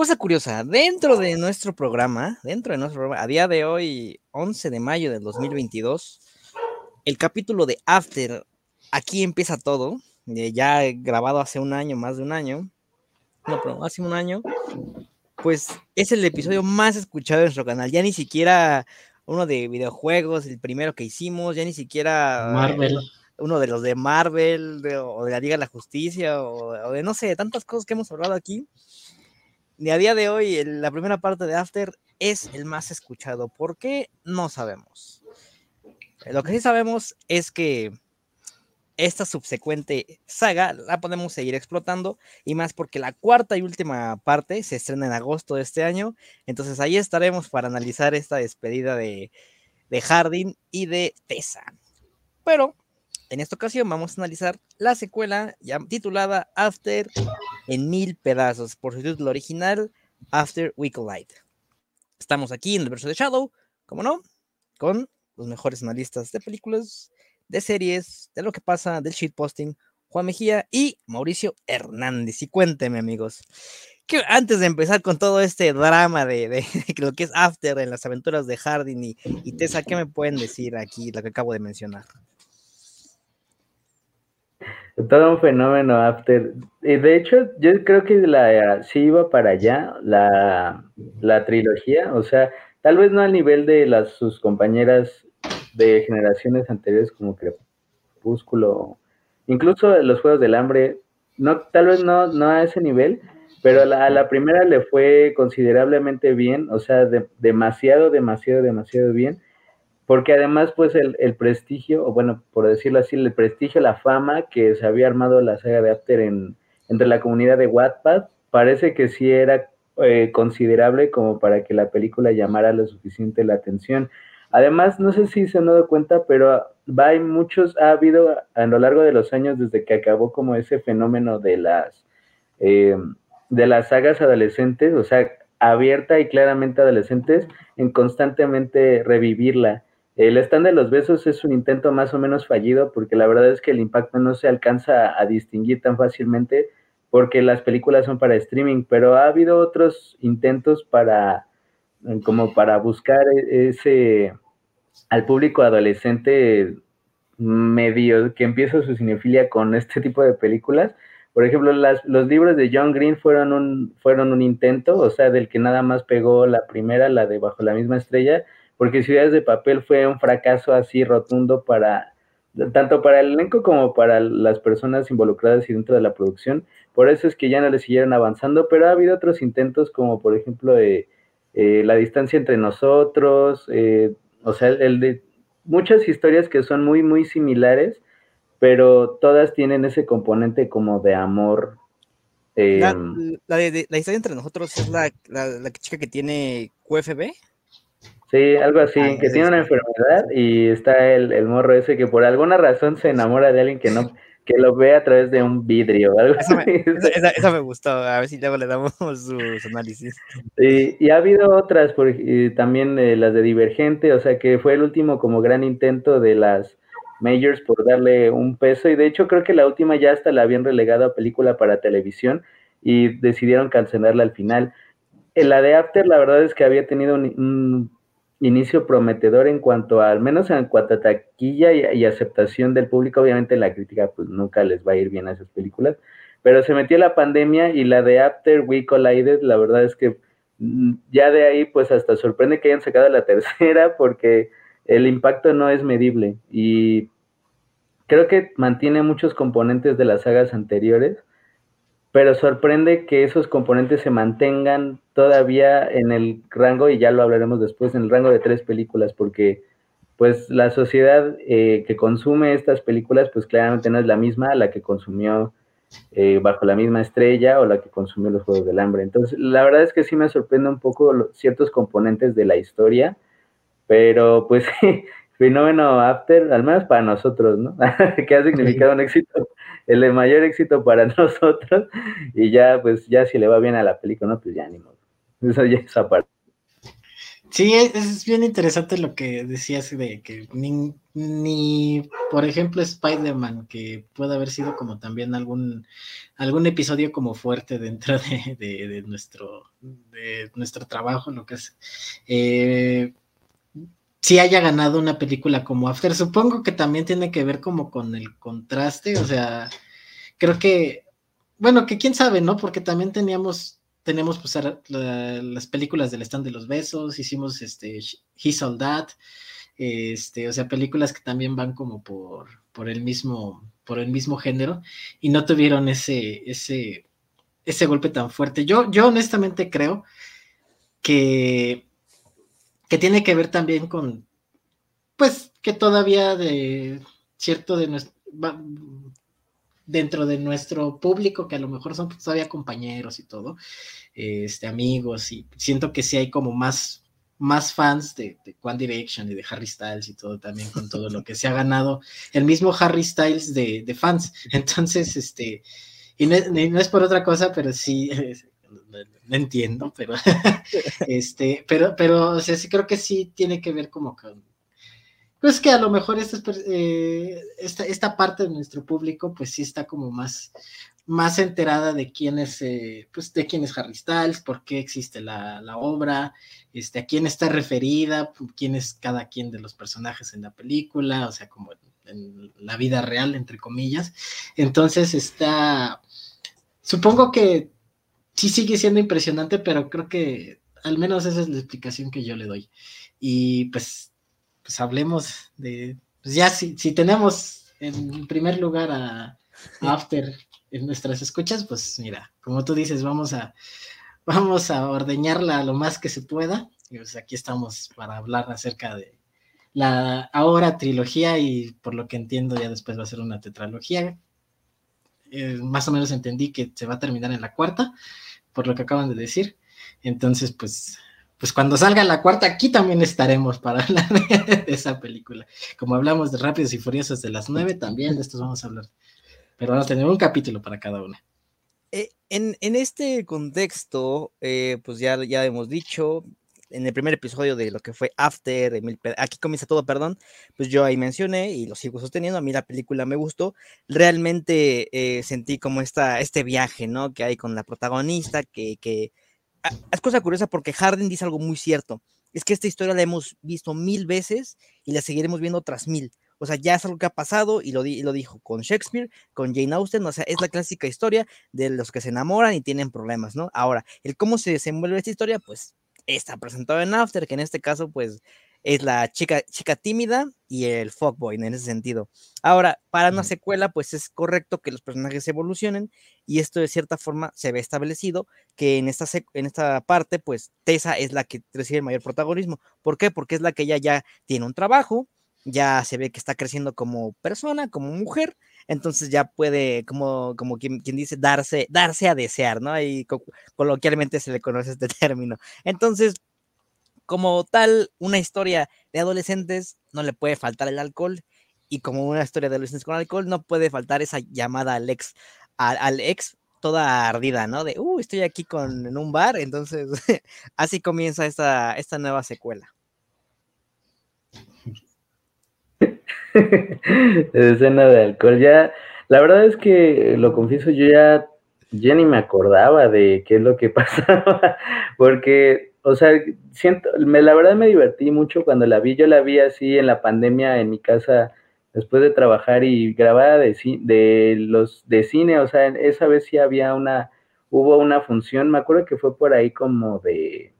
Cosa curiosa, dentro de nuestro programa, dentro de nuestro programa, a día de hoy, 11 de mayo del 2022, el capítulo de After, aquí empieza todo, eh, ya grabado hace un año, más de un año, no, pero hace un año, pues es el episodio más escuchado de nuestro canal, ya ni siquiera uno de videojuegos, el primero que hicimos, ya ni siquiera Marvel. uno de los de Marvel o de la Liga de la Justicia o, de no sé, tantas cosas que hemos hablado aquí. Ni a día de hoy, la primera parte de After es el más escuchado. ¿Por qué? No sabemos. Lo que sí sabemos es que esta subsecuente saga la podemos seguir explotando y más porque la cuarta y última parte se estrena en agosto de este año. Entonces ahí estaremos para analizar esta despedida de, de Hardin y de Tessa. Pero en esta ocasión vamos a analizar la secuela ya titulada After en mil pedazos, por su título original, After We Collide. Estamos aquí en el verso de Shadow, como no, con los mejores analistas de películas de series, de lo que pasa, del shitposting, Juan Mejía y Mauricio Hernández. Y cuénteme, amigos, que antes de empezar con todo este drama de, lo que es After en las aventuras de Hardin y, y, Tessa, ¿qué me pueden decir aquí, lo que acabo de mencionar? Todo un fenómeno After. De hecho, yo creo que la, sí iba para allá la, la trilogía, o sea, tal vez no al nivel de las, sus compañeras de generaciones anteriores como Crepúsculo, incluso los Juegos del Hambre, no, tal vez no, no a ese nivel, pero a la, primera le fue considerablemente bien, o sea, demasiado, demasiado, demasiado bien, porque además pues el, prestigio, o bueno, por decirlo así, el prestigio, la fama que se había armado la saga de After en, entre la comunidad de Wattpad, parece que sí era eh, considerable como para que la película llamara lo suficiente la atención. Además, no sé si se han dado cuenta, pero hay muchos, ha habido a lo largo de los años desde que acabó como ese fenómeno de las, eh, de las sagas adolescentes, o sea, abierta y claramente adolescentes, en constantemente revivirla. El stand de los besos es un intento más o menos fallido porque la verdad es que el impacto no se alcanza a distinguir tan fácilmente porque las películas son para streaming, pero ha habido otros intentos para como para buscar e-, ese al público adolescente medio que empieza su cinefilia con este tipo de películas. Por ejemplo, las, los libros de John Green fueron un, fueron un intento, o sea, del que nada más pegó la primera, la de Bajo la misma estrella, porque Ciudades de Papel fue un fracaso así rotundo para, tanto para el elenco como para las personas involucradas y dentro de la producción. Por eso es que ya no le siguieron avanzando, pero ha habido otros intentos como por ejemplo de eh, la distancia entre nosotros, eh, o sea, el, de muchas historias que son muy, muy similares, pero todas tienen ese componente como de amor. la, em, de, la, historia entre nosotros es la, la, chica que tiene QFB. Sí, algo así, ah, que tiene una enfermedad y está el, el morro ese que por alguna razón se enamora de alguien que no que lo ve a través de un vidrio. Algo esa, me, esa, me, gustó, a ver si luego le damos sus análisis. y ha habido otras, por, también eh, las de Divergente, o sea que fue el último como gran intento de las majors por darle un peso, y de hecho creo que la última ya hasta la habían relegado a película para televisión y decidieron cancelarla al final. En la de After, la verdad es que había tenido un inicio prometedor en cuanto a, al menos en cuanto a taquilla y, aceptación del público. Obviamente la crítica pues nunca les va a ir bien a esas películas, pero se metió la pandemia y la de After We Collided, la verdad es que mm, ya de ahí pues hasta sorprende que hayan sacado la tercera porque el impacto no es medible y creo que mantiene muchos componentes de las sagas anteriores pero sorprende que esos componentes se mantengan todavía en el rango, y ya lo hablaremos después, en el rango de tres películas, porque pues la sociedad eh, que consume estas películas, pues claramente no es la misma a la que consumió eh, bajo la misma estrella o la que consumió los Juegos del Hambre. Entonces, la verdad es que sí me sorprende un poco ciertos componentes de la historia, pero pues fenómeno After, al menos para nosotros, ¿no? que ha significado un éxito el mayor éxito para nosotros y ya, pues ya si le va bien a la película, ¿no? Pues ya ni modo. Eso ya es aparte. Sí, es bien interesante lo que decías de que ni, por ejemplo, Spider-Man, que puede haber sido como también algún, algún episodio como fuerte dentro de, nuestro, de nuestro trabajo, lo que es, eh, si haya ganado una película como After. Supongo que también tiene que ver como con el contraste, o sea, creo que, bueno, que quién sabe, ¿no? Porque también teníamos tenemos pues las películas del stand de los besos, hicimos este He That, este, o sea, películas que también van como por, por el mismo, por el mismo género, y no tuvieron ese, ese, ese golpe tan fuerte. Yo, yo honestamente creo que, que tiene que ver también con, pues, que todavía de cierto de nuestro, dentro de nuestro público, que a lo mejor son todavía compañeros y todo, este, amigos, y siento que sí hay como más, más fans de, One Direction y de Harry Styles y todo también con todo lo que se ha ganado el mismo Harry Styles de, fans. Entonces, este, y no, es por otra cosa, pero sí, no, entiendo, pero, este, pero, pero, o sea, sí creo que sí tiene que ver como con pues que a lo mejor eh, esta, esta, parte de nuestro público, pues sí está como más, más enterada de quién es, eh, pues de quién es Harry Styles, por qué existe la, obra, este, a quién está referida, quién es cada quien de los personajes en la película, o sea, como en, la vida real, entre comillas. Entonces está, supongo que sí sigue siendo impresionante, pero creo que al menos esa es la explicación que yo le doy. Y pues pues hablemos de, pues ya si, si tenemos en primer lugar a, After en nuestras escuchas, pues mira, como tú dices, vamos a, vamos a ordeñarla lo más que se pueda. Y pues aquí estamos para hablar acerca de la ahora trilogía y por lo que entiendo ya después va a ser una tetralogía. Eh, más o menos entendí que se va a terminar en la cuarta, por lo que acaban de decir. Entonces, pues pues cuando salga la cuarta, aquí también estaremos para hablar de, esa película. Como hablamos de Rápidos y Furiosos de las nueve, también de estos vamos a hablar. Pero vamos a tener un capítulo para cada una. Eh, en, este contexto, eh, pues ya, ya hemos dicho, en el primer episodio de lo que fue After, aquí comienza todo, perdón, pues yo ahí mencioné y lo sigo sosteniendo, a mí la película me gustó, realmente eh, sentí como esta, este viaje, ¿no? Que hay con la protagonista, que, que Ah, es cosa curiosa porque Harden dice algo muy cierto. Es que esta historia la hemos visto mil veces y la seguiremos viendo otras mil. O sea, ya es algo que ha pasado y lo, lo dijo con Shakespeare, con Jane Austen. O sea, es la clásica historia de los que se enamoran y tienen problemas, ¿no? Ahora, el cómo se desenvuelve esta historia, pues está presentado en After, que en este caso, pues es la chica, chica tímida y el fuckboy en ese sentido. Ahora, para una secuela, pues es correcto que los personajes evolucionen y esto de cierta forma se ve establecido que en esta, en esta parte, pues Tessa es la que recibe el mayor protagonismo. ¿Por qué? Porque es la que ella ya tiene un trabajo, ya se ve que está creciendo como persona, como mujer, entonces ya puede, como, como quien, dice, darse, darse a desear, ¿no? Y coloquialmente se le conoce este término. Entonces, como tal, una historia de adolescentes no le puede faltar el alcohol y como una historia de adolescentes con alcohol no puede faltar esa llamada al ex, al, ex toda ardida, ¿no? De, uh, estoy aquí con, en un bar, entonces así comienza esta, esta nueva secuela. escena de alcohol, ya, la verdad es que, lo confieso, yo ya, ya ni me acordaba de qué es lo que pasaba, porque o sea, siento, me, la verdad me divertí mucho cuando la vi, yo la vi así en la pandemia en mi casa después de trabajar y grabada de, de los de cine, o sea, esa vez sí había una, hubo una función, me acuerdo que fue por ahí como de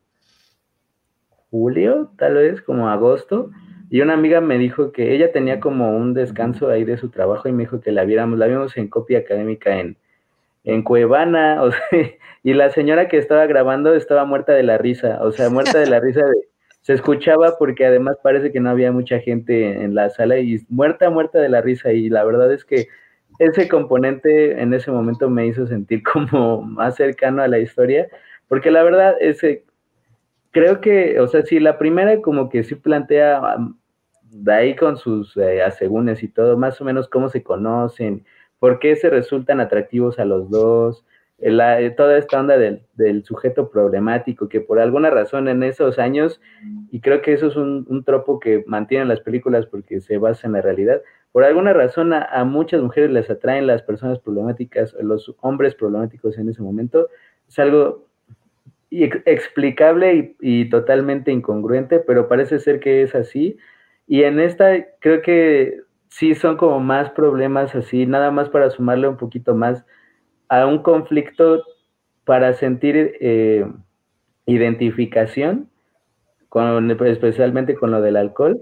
julio, tal vez, como agosto, y una amiga me dijo que ella tenía como un descanso ahí de su trabajo y me dijo que la viéramos, la vimos en copia académica en, en Cuevana, o sea, y la señora que estaba grabando estaba muerta de la risa, o sea, muerta de la risa de, se escuchaba porque además parece que no había mucha gente en la sala y muerta, muerta de la risa y la verdad es que ese componente en ese momento me hizo sentir como más cercano a la historia, porque la verdad ese creo que, o sea, si la primera como que sí plantea de ahí con sus eh, asegúnes y todo, más o menos cómo se conocen, por qué se resultan atractivos a los dos, toda esta onda del, del, sujeto problemático, que por alguna razón en esos años, y creo que eso es un, un, tropo que mantienen las películas porque se basa en la realidad, por alguna razón a, muchas mujeres les atraen las personas problemáticas, los hombres problemáticos en ese momento, es algo explicable y, totalmente incongruente, pero parece ser que es así. Y en esta creo que sí son como más problemas así, nada más para sumarle un poquito más a un conflicto para sentir eh, identificación, con, especialmente con lo del alcohol,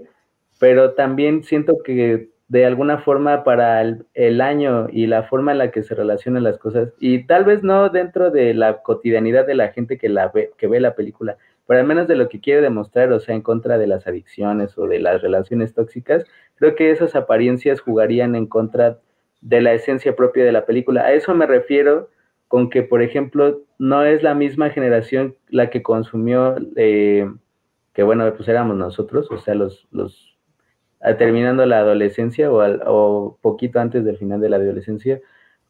pero también siento que de alguna forma para el, año y la forma en la que se relacionan las cosas, y tal vez no dentro de la cotidianidad de la gente que, la ve, que ve la película, pero al menos de lo que quiere demostrar, o sea, en contra de las adicciones o de las relaciones tóxicas, creo que esas apariencias jugarían en contra de la esencia propia de la película. A eso me refiero con que, por ejemplo, no es la misma generación la que consumió, eh, que bueno, pues éramos nosotros, o sea, los, los terminando la adolescencia o, o, poquito antes del final de la adolescencia,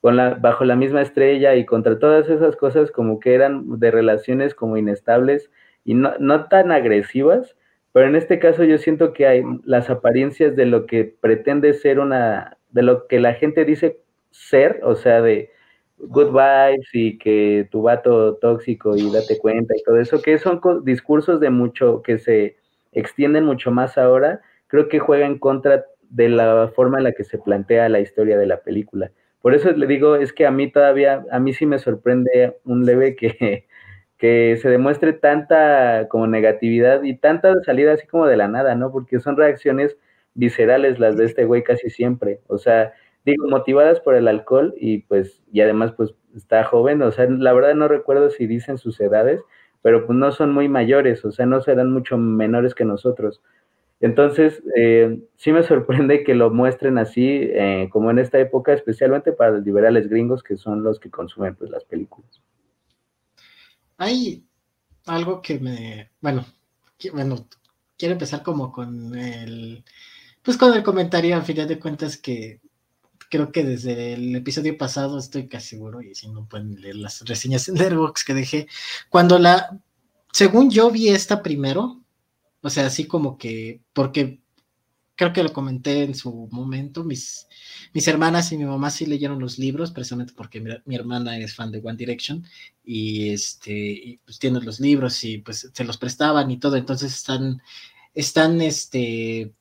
bajo la misma estrella y contra todas esas cosas como que eran de relaciones como inestables y no, no tan agresivas, pero en este caso yo siento que hay las apariencias de lo que pretende ser una, de lo que la gente dice ser, o sea, de good vibes y que tu vato tóxico y date cuenta y todo eso, que son discursos de mucho, que se extienden mucho más ahora creo que juega en contra de la forma en la que se plantea la historia de la película. Por eso le digo, es que a mí todavía, a mí sí me sorprende un leve que, que se demuestre tanta como negatividad y tanta salida así como de la nada, ¿no? Porque son reacciones viscerales las de este güey casi siempre. O sea, digo, motivadas por el alcohol y pues, y además pues está joven, o sea, la verdad no recuerdo si dicen sus edades, pero pues no son muy mayores, o sea, no serán mucho menores que nosotros. Entonces, eh, sí me sorprende que lo muestren así, eh, como en esta época, especialmente para los liberales gringos, que son los que consumen pues, las películas. Hay algo que me, bueno, bueno, quiero empezar como con el, pues con el comentario, a final de cuentas, que creo que desde el episodio pasado estoy casi seguro, y si no pueden leer las reseñas en Airbox que dejé, cuando la, según yo vi esta primero, o sea, así como que, porque creo que lo comenté en su momento, mis, mis hermanas y mi mamá sí leyeron los libros, precisamente porque mi, hermana es fan de One Direction y este, pues tienen los libros y pues se los prestaban y todo, entonces están, están este,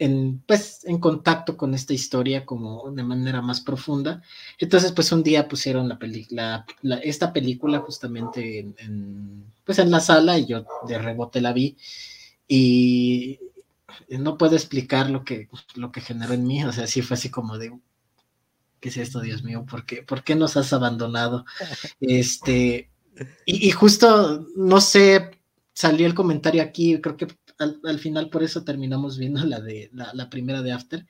en, pues, en contacto con esta historia como de manera más profunda. Entonces, pues un día pusieron la película, esta película justamente en, en, pues en la sala y yo de rebote la vi y no puedo explicar lo que, lo que generó en mí, o sea, sí fue así como de, ¿qué es esto, Dios mío? ¿Por qué, ¿por qué nos has abandonado? Este, y, justo, no sé, salió el comentario aquí, creo que al, final por eso terminamos viendo la de la, la primera de After,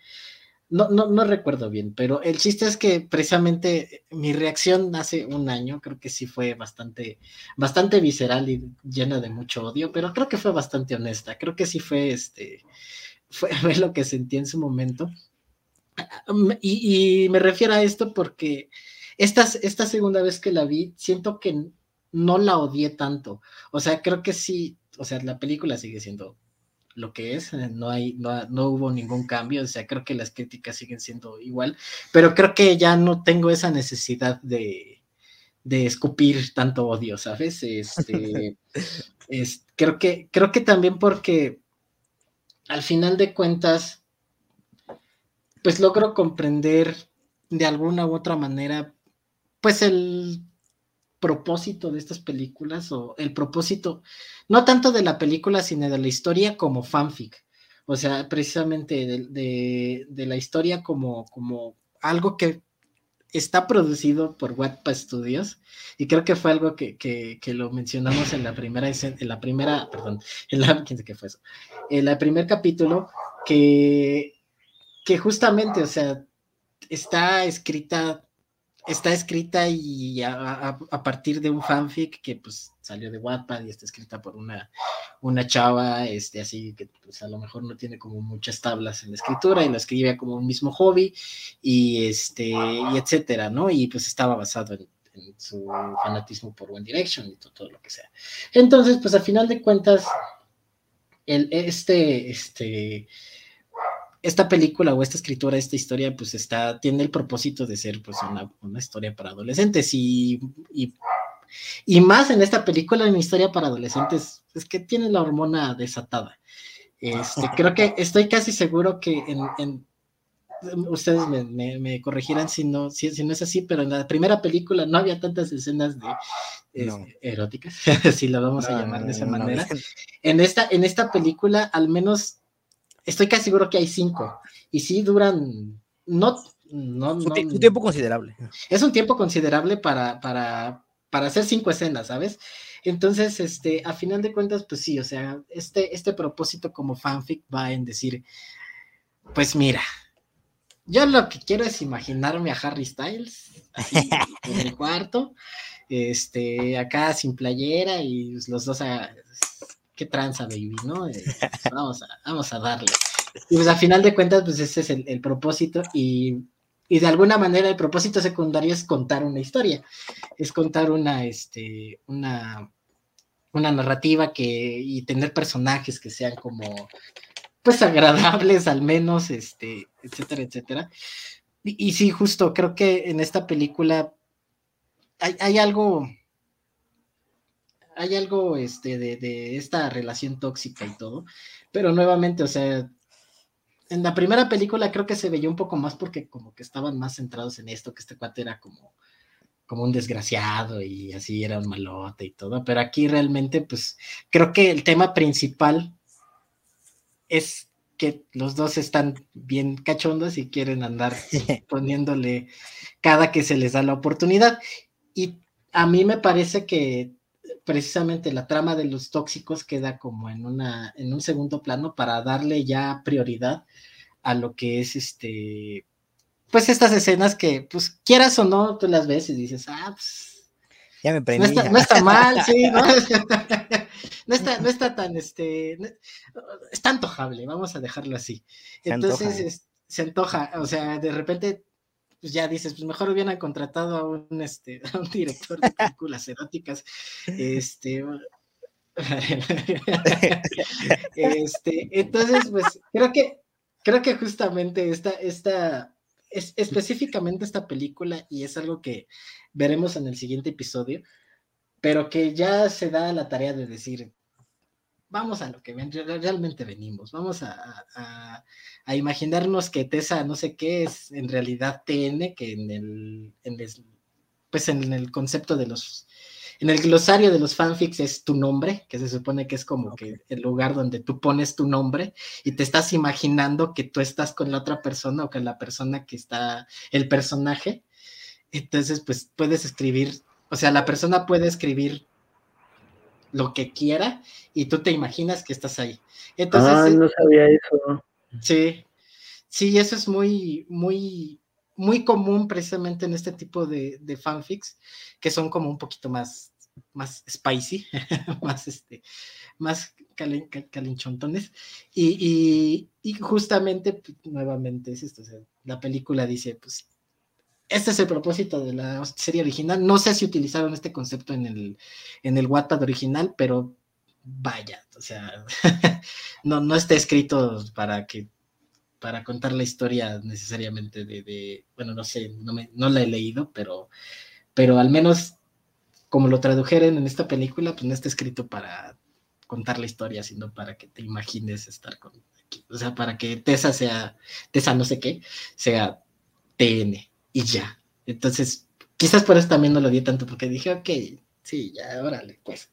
no, no, no recuerdo bien, pero el chiste es que precisamente mi reacción hace un año, creo que sí fue bastante, bastante visceral y llena de mucho odio, pero creo que fue bastante honesta. Creo que sí fue este, fue lo que sentí en su momento. Y, me refiero a esto porque esta, esta segunda vez que la vi, siento que no la odié tanto. O sea, creo que sí, o sea, la película sigue siendo lo que es, eh, no, hay, no, hubo ningún cambio, o sea, creo que las críticas siguen siendo igual, pero creo que ya no tengo esa necesidad de, de escupir tanto odio, ¿sabes? Este, es, creo, que, creo que también porque al final de cuentas, pues logro comprender de alguna u otra manera, pues el propósito de estas películas o el propósito, no tanto de la película, sino de la historia como fanfic. O sea, precisamente de, de, la historia como, como algo que está producido por Wattpad Studios y creo que fue algo que, que, que, lo mencionamos en la primera en la primera perdón en la qué fue eso en el primer capítulo que que justamente o sea está escrita está escrita y a, partir de un fanfic que pues salió de Wattpad y está escrita por una, una chava, este, así que pues a lo mejor no tiene como muchas tablas en la escritura y lo escribe como un mismo hobby y este, y etcétera, ¿no? Y pues estaba basado en su fanatismo por One Direction y todo, lo que sea. Entonces, pues a final de cuentas, el, este, este, esta película o esta escritura, esta historia, pues está, tiene el propósito de ser pues una, historia para adolescentes y, y, más en esta película, en historia para adolescentes, es que tiene la hormona desatada. Este, creo que estoy casi seguro que en ustedes me, corregirán si no, si, no es así, pero en la primera película no había tantas escenas de este, eróticas, si lo vamos a llamar de esa manera. En esta, en esta película, al menos, estoy casi seguro que hay cinco, y sí duran, no, no, un, tiempo considerable. Es un tiempo considerable para, para, para hacer cinco escenas, ¿sabes? Entonces, este, a final de cuentas, pues sí, o sea, este, este propósito como fanfic va en decir, pues mira, yo lo que quiero es imaginarme a Harry Styles en el cuarto, este, acá sin playera y los dos a, qué tranza, baby, ¿no? Eh, vamos, a, vamos a darle. Y pues a final de cuentas, pues ese es el, propósito y, y, de alguna manera el propósito secundario es contar una historia, es contar una, este, una, una narrativa que, y tener personajes que sean como pues agradables al menos, este, etcétera, etcétera. Y, sí, justo, creo que en esta película hay, algo, hay algo este, de, de, esta relación tóxica y todo, pero nuevamente, o sea, en la primera película creo que se veía un poco más porque como que estaban más centrados en esto, que este cuate era como, como un desgraciado y así era un malote y todo, pero aquí realmente, pues creo que el tema principal es que los dos están bien cachondos y quieren andar poniéndole cada que se les da la oportunidad. Y a mí me parece que precisamente la trama de los tóxicos queda como en una en un segundo plano para darle ya prioridad a lo que es este pues estas escenas que pues quieras o no tú las ves y dices ah pues ya me no está, no está mal sí ¿no? no está, no está tan, este, está antojable, vamos a dejarlo así. Entonces, se antoja, o sea, de repente, pues ya dices, pues mejor hubieran contratado a un, este, a un director de películas eróticas, este, este, entonces, pues creo que, creo que justamente esta, esta, es, específicamente esta película, y es algo que veremos en el siguiente episodio, pero que ya se da la tarea de decir, vamos a lo que realmente venimos, vamos a, imaginarnos que Tessa no sé qué es en realidad TN, que en el, pues en el concepto de los, en el glosario de los fanfics es tu nombre, que se supone que es como que el lugar donde tú pones tu nombre y te estás imaginando que tú estás con la otra persona o con la persona que está, el personaje. Entonces, pues puedes escribir o sea, la persona puede escribir lo que quiera y tú te imaginas que estás ahí. Entonces, ah, no sabía eso. Sí, sí, eso es muy, muy, muy común precisamente en este tipo de, fanfics, que son como un poquito más, más spicy, más, este, más calinchontones. Y, y, justamente, pues, nuevamente es esto, o sea, la película dice, pues este es el propósito de la serie original. No sé si utilizaron este concepto en el, en el Wattpad original, pero vaya, o sea, no, no está escrito para que para contar la historia necesariamente de, bueno, no sé, no, me, no la he leído, pero, pero al menos como lo tradujeron en esta película, pues no está escrito para contar la historia, sino para que te imagines estar con, o sea, para que Tessa sea, Tessa no sé qué, sea TN y ya. Entonces, quizás por eso también no lo di tanto, porque dije, ok, sí, ya, órale, pues.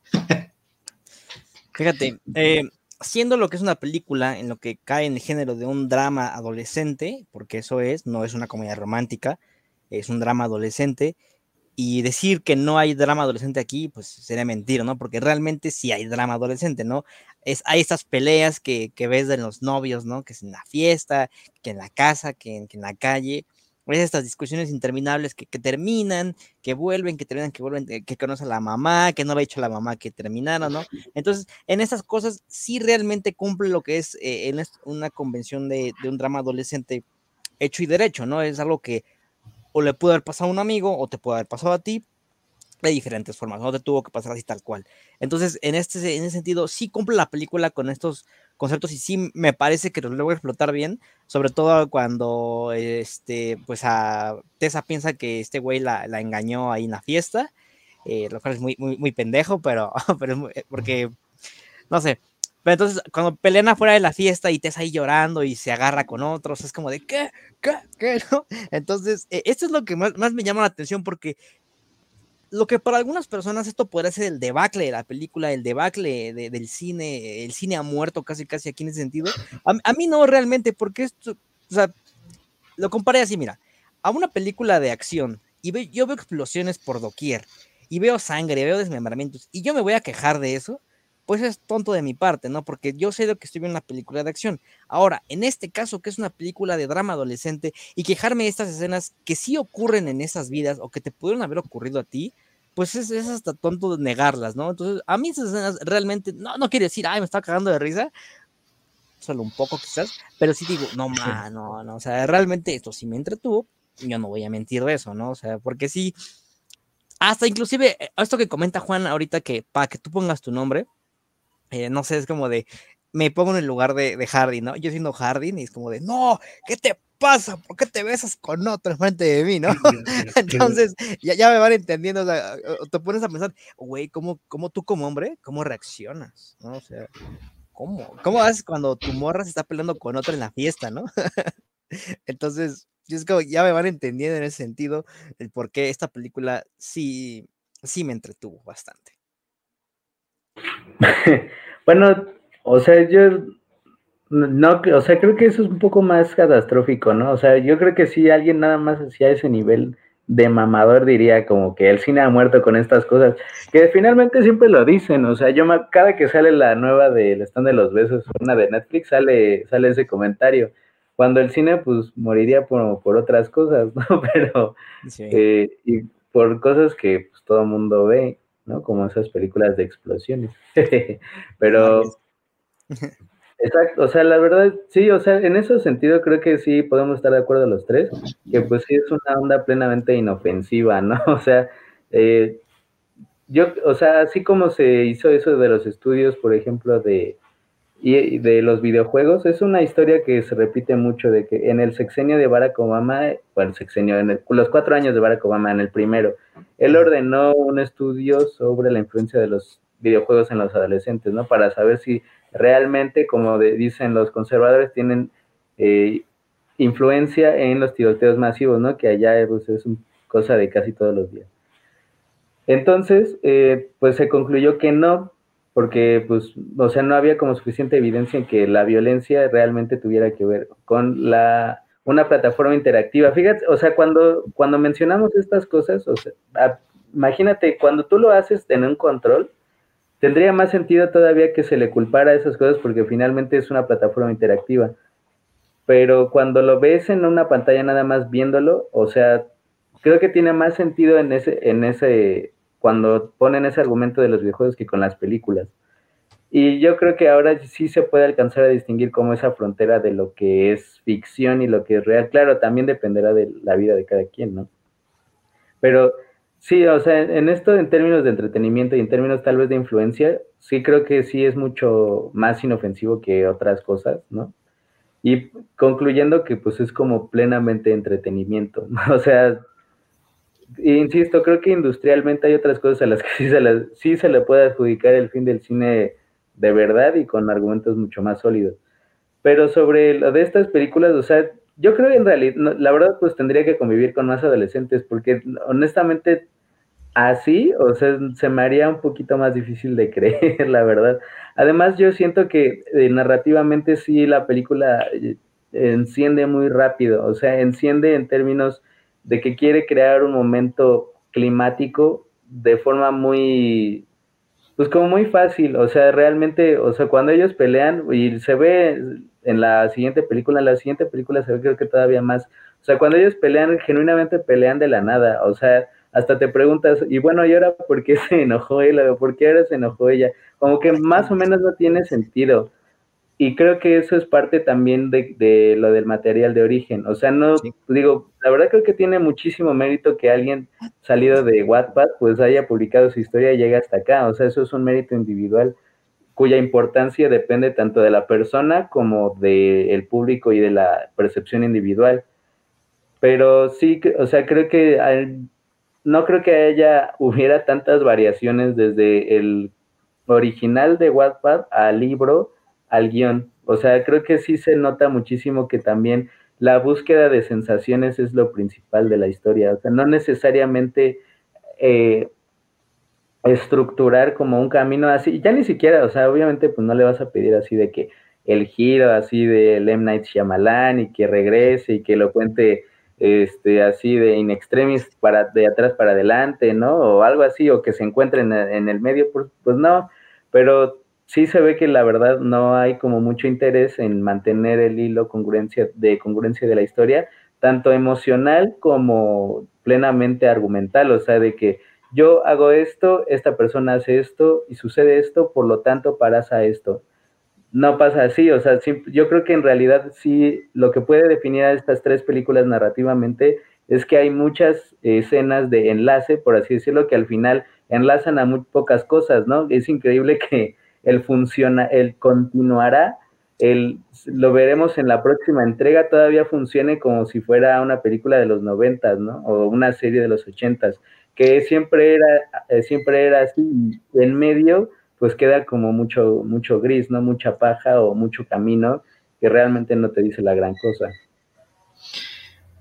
Fíjate, eh, siendo lo que es una película en lo que cae en el género de un drama adolescente, porque eso es, no es una comedia romántica, es un drama adolescente, y decir que no hay drama adolescente aquí, pues sería mentir, ¿no? Porque realmente sí hay drama adolescente, ¿no? Es, hay estas peleas que, que ves de los novios, ¿no? Que es en la fiesta, que en la casa, que, que en la calle, es estas discusiones interminables que, terminan, que vuelven, que terminan, que vuelven, que, conoce a la mamá, que no le ha dicho a la mamá que terminaron, ¿no? Entonces, en estas cosas sí realmente cumple lo que es eh, en una convención de, un drama adolescente hecho y derecho, ¿no? Es algo que o le puede haber pasado a un amigo o te puede haber pasado a ti, de diferentes formas, no te tuvo que pasar así tal cual. Entonces, en este en ese sentido, sí cumple la película con estos conceptos y sí me parece que lo logra explotar bien, sobre todo cuando este, pues a Tessa piensa que este güey la, engañó ahí en la fiesta, eh, lo cual es muy, muy, muy pendejo, pero, pero eh, porque, no sé, pero entonces cuando pelean afuera de la fiesta y Tessa ahí llorando y se agarra con otros, es como de, ¿qué? ¿Qué? ¿Qué? ¿No? Entonces, eh, esto es lo que más, más me llama la atención porque lo que para algunas personas esto podría ser el debacle de la película, el debacle del cine, el cine ha muerto casi casi aquí en ese sentido. A, mí no realmente, porque esto, o sea, lo comparé así, mira, a una película de acción y yo veo explosiones por doquier y veo sangre, veo desmembramientos y yo me voy a quejar de eso, pues es tonto de mi parte, ¿no? Porque yo sé lo que estoy viendo en una película de acción. Ahora, en este caso, que es una película de drama adolescente y quejarme de estas escenas que sí ocurren en esas vidas o que te pudieron haber ocurrido a ti, pues es, hasta tonto negarlas, ¿no? Entonces, a mí esas escenas realmente, no, no quiere decir, ay, me está cagando de risa, solo un poco quizás, pero sí digo, no, ma, no, no, o sea, realmente esto sí me entretuvo, yo no voy a mentir de eso, ¿no? O sea, porque sí, hasta inclusive, eh, esto que comenta Juan ahorita que para que tú pongas tu nombre, eh, no sé, es como de, me pongo en el lugar de, de Hardin, ¿no? Yo siendo Hardin y es como de, no, ¿qué te pasa? ¿Por qué te besas con otro enfrente de mí, no? Entonces, ya, ya, me van entendiendo, o sea, te pones a pensar, güey, ¿cómo, ¿cómo tú como hombre, cómo reaccionas? ¿no? O sea, ¿cómo? ¿Cómo haces cuando tu morra se está peleando con otro en la fiesta, no? Entonces, es como, ya me van entendiendo en ese sentido el por qué esta película sí, sí me entretuvo bastante. bueno, o sea, yo no, o sea, creo que eso es un poco más catastrófico, ¿no? O sea, yo creo que si alguien nada más hacía ese nivel de mamador diría como que el cine ha muerto con estas cosas, que finalmente siempre lo dicen, o sea, yo cada que sale la nueva del stand de los besos, una de Netflix, sale, sale ese comentario, cuando el cine pues moriría por, por otras cosas, ¿no? Pero, eh, y por cosas que pues, todo el mundo ve, ¿no? Como esas películas de explosiones. Pero... Exacto, o sea, la verdad, sí, o sea, en ese sentido creo que sí podemos estar de acuerdo los tres, que pues sí es una onda plenamente inofensiva, ¿no? O sea, eh, yo, o sea, así como se hizo eso de los estudios, por ejemplo, de, y de los videojuegos, es una historia que se repite mucho de que en el sexenio de Barack Obama, bueno, el sexenio, en los cuatro años de Barack Obama, en el primero, él ordenó un estudio sobre la influencia de los videojuegos en los adolescentes, ¿no? Para saber si realmente, como dicen los conservadores, tienen eh, influencia en los tiroteos masivos, ¿no? Que allá pues, es una cosa de casi todos los días. Entonces, eh, pues se concluyó que no, porque, pues, o sea, no había como suficiente evidencia en que la violencia realmente tuviera que ver con la una plataforma interactiva. Fíjate, o sea, cuando, cuando mencionamos estas cosas, o sea, imagínate, cuando tú lo haces en un control, tendría más sentido todavía que se le culpara a esas cosas porque finalmente es una plataforma interactiva. Pero cuando lo ves en una pantalla nada más viéndolo, o sea, creo que tiene más sentido en ese, en ese, cuando ponen ese argumento de los videojuegos que con las películas. Y yo creo que ahora sí se puede alcanzar a distinguir como esa frontera de lo que es ficción y lo que es real. Claro, también dependerá de la vida de cada quien, ¿no? Pero Sí, o sea, en esto en términos de entretenimiento y en términos tal vez de influencia, sí creo que sí es mucho más inofensivo que otras cosas, ¿no? Y concluyendo que pues es como plenamente entretenimiento, ¿no? O sea, insisto, creo que industrialmente hay otras cosas a las que sí se, le, sí se le puede adjudicar el fin del cine de verdad y con argumentos mucho más sólidos. Pero sobre lo de estas películas, o sea, yo creo que en realidad, la verdad, pues tendría que convivir con más adolescentes, porque honestamente, así, o sea, se me haría un poquito más difícil de creer, la verdad. Además, yo siento que eh, narrativamente sí la película eh, enciende muy rápido, o sea, enciende en términos de que quiere crear un momento climático de forma muy, pues como muy fácil, o sea, realmente, o sea, cuando ellos pelean y se ve en la siguiente película, en la siguiente película se ve creo que todavía más. O sea, cuando ellos pelean, genuinamente pelean de la nada. O sea, hasta te preguntas, y bueno, ¿y ahora por qué se enojó él? ¿Por qué ahora se enojó ella? Como que más o menos no tiene sentido. Y creo que eso es parte también de, lo del material de origen. O sea, no, digo, la verdad creo que tiene muchísimo mérito que alguien salido de Wattpad pues haya publicado su historia y llegue hasta acá. O sea, eso es un mérito individual cuya importancia depende tanto de la persona como del público y de la percepción individual. Pero sí, o sea, creo que no creo que haya, hubiera tantas variaciones desde el original de Wattpad al libro al guion. O sea, creo que sí se nota muchísimo que también la búsqueda de sensaciones es lo principal de la historia. O sea, no necesariamente eh, estructurar como un camino así, ya ni siquiera, o sea, obviamente pues no le vas a pedir así de que el giro así de M. Night Shyamalan y que regrese y que lo cuente este así de in extremis para de atrás para adelante, ¿no? O algo así, o que se encuentren en, en el medio, pues, pues no, pero sí se ve que la verdad no hay como mucho interés en mantener el hilo congruencia, de congruencia de la historia, tanto emocional como plenamente argumental, o sea, de que yo hago esto, esta persona hace esto y sucede esto, por lo tanto pasa esto. No pasa así, o sea, yo creo que en realidad sí lo que puede definir a estas tres películas narrativamente es que hay muchas escenas de enlace, por así decirlo, que al final enlazan a muy pocas cosas, ¿no? Es increíble que el funciona, el continuará, el, lo veremos en la próxima entrega, todavía funcione como si fuera una película de los noventas, ¿no? O una serie de los ochentas, que siempre era, eh, siempre era así, en medio, pues queda como mucho, mucho gris, ¿no? Mucha paja o mucho camino que realmente no te dice la gran cosa.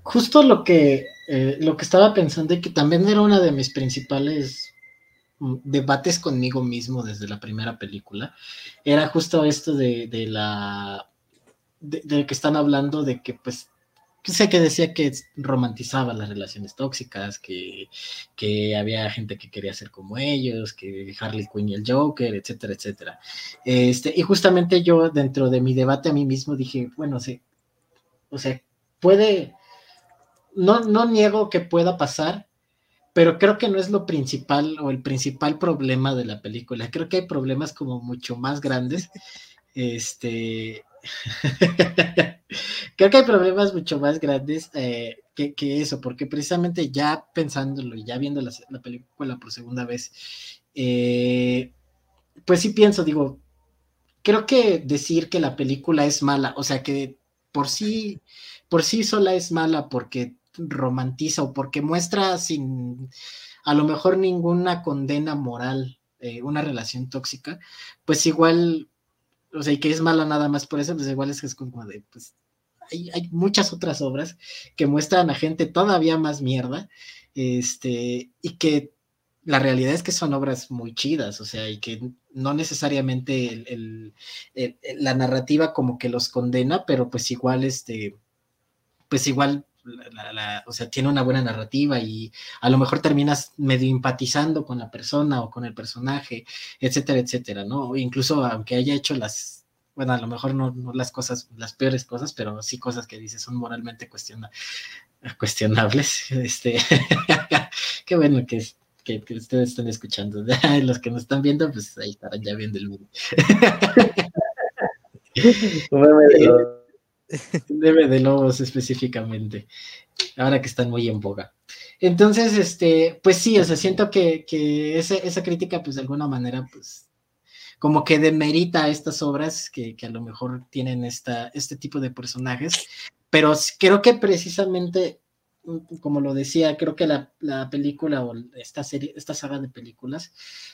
Justo lo que, eh, lo que estaba pensando y que también era una de mis principales debates conmigo mismo desde la primera película, era justo esto de, de la de, que están hablando de que pues sé que decía que romantizaba las relaciones tóxicas, que, que, había gente que quería ser como ellos, que Harley Quinn y el Joker, etcétera, etcétera. Este, y justamente yo dentro de mi debate a mí mismo dije, bueno, sí, o sea, puede, no, no niego que pueda pasar, pero creo que no es lo principal o el principal problema de la película. Creo que hay problemas como mucho más grandes. Este. creo que hay problemas mucho más grandes eh, que, eso, porque precisamente ya pensándolo y ya viendo la, película por segunda vez, eh, pues sí pienso, digo, creo que decir que la película es mala, o sea que por sí, por sí sola es mala porque romantiza o porque muestra sin a lo mejor ninguna condena moral eh, una relación tóxica, pues igual, o sea, y que es mala nada más por eso, pues igual es que es como de, pues hay, hay muchas otras obras que muestran a gente todavía más mierda, este, y que la realidad es que son obras muy chidas, o sea, y que no necesariamente la narrativa como que los condena, pero pues igual, este, pues igual o sea, tiene una buena narrativa y a lo mejor terminas medio empatizando con la persona o con el personaje, etcétera, etcétera, ¿no? Incluso aunque haya hecho las, bueno, a lo mejor no, las cosas, las peores cosas, pero sí cosas que dice son moralmente cuestionables. Este, qué bueno que, que, ustedes estén escuchando. Los que nos están viendo, pues ahí estarán ya viendo el video. Debe de lobos específicamente, ahora que están muy en boga. Entonces, este, pues sí, o sea, siento que, esa, crítica, pues de alguna manera, pues, como que demerita estas obras que, a lo mejor tienen esta, este tipo de personajes, pero creo que precisamente, como lo decía, creo que la, la película o esta serie, esta saga de películas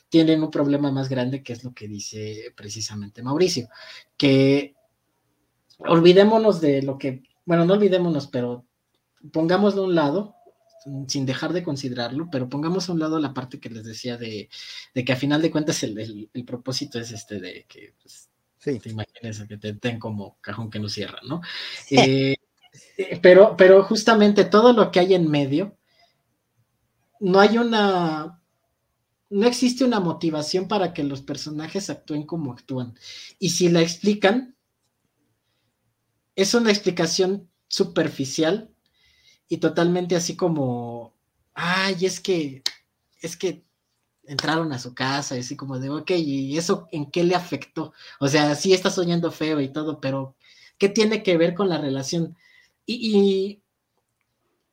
tienen un problema más grande que es lo que dice precisamente Mauricio, que olvidémonos de lo que, bueno, no olvidémonos, pero pongámoslo a un lado, sin dejar de considerarlo, pero pongamos a un lado la parte que les decía de, que a final de cuentas el, propósito es este de que pues, te imagines que te den como cajón que no cierra, ¿no? Eh, eh, pero, pero justamente todo lo que hay en medio, no hay una, no existe una motivación para que los personajes actúen como actúan. Y si la explican, es una explicación superficial y totalmente así como, ay, es que, es que entraron a su casa, y así como de, ok, ¿y eso en qué le afectó? O sea, sí está soñando feo y todo, pero ¿qué tiene que ver con la relación? Y, y,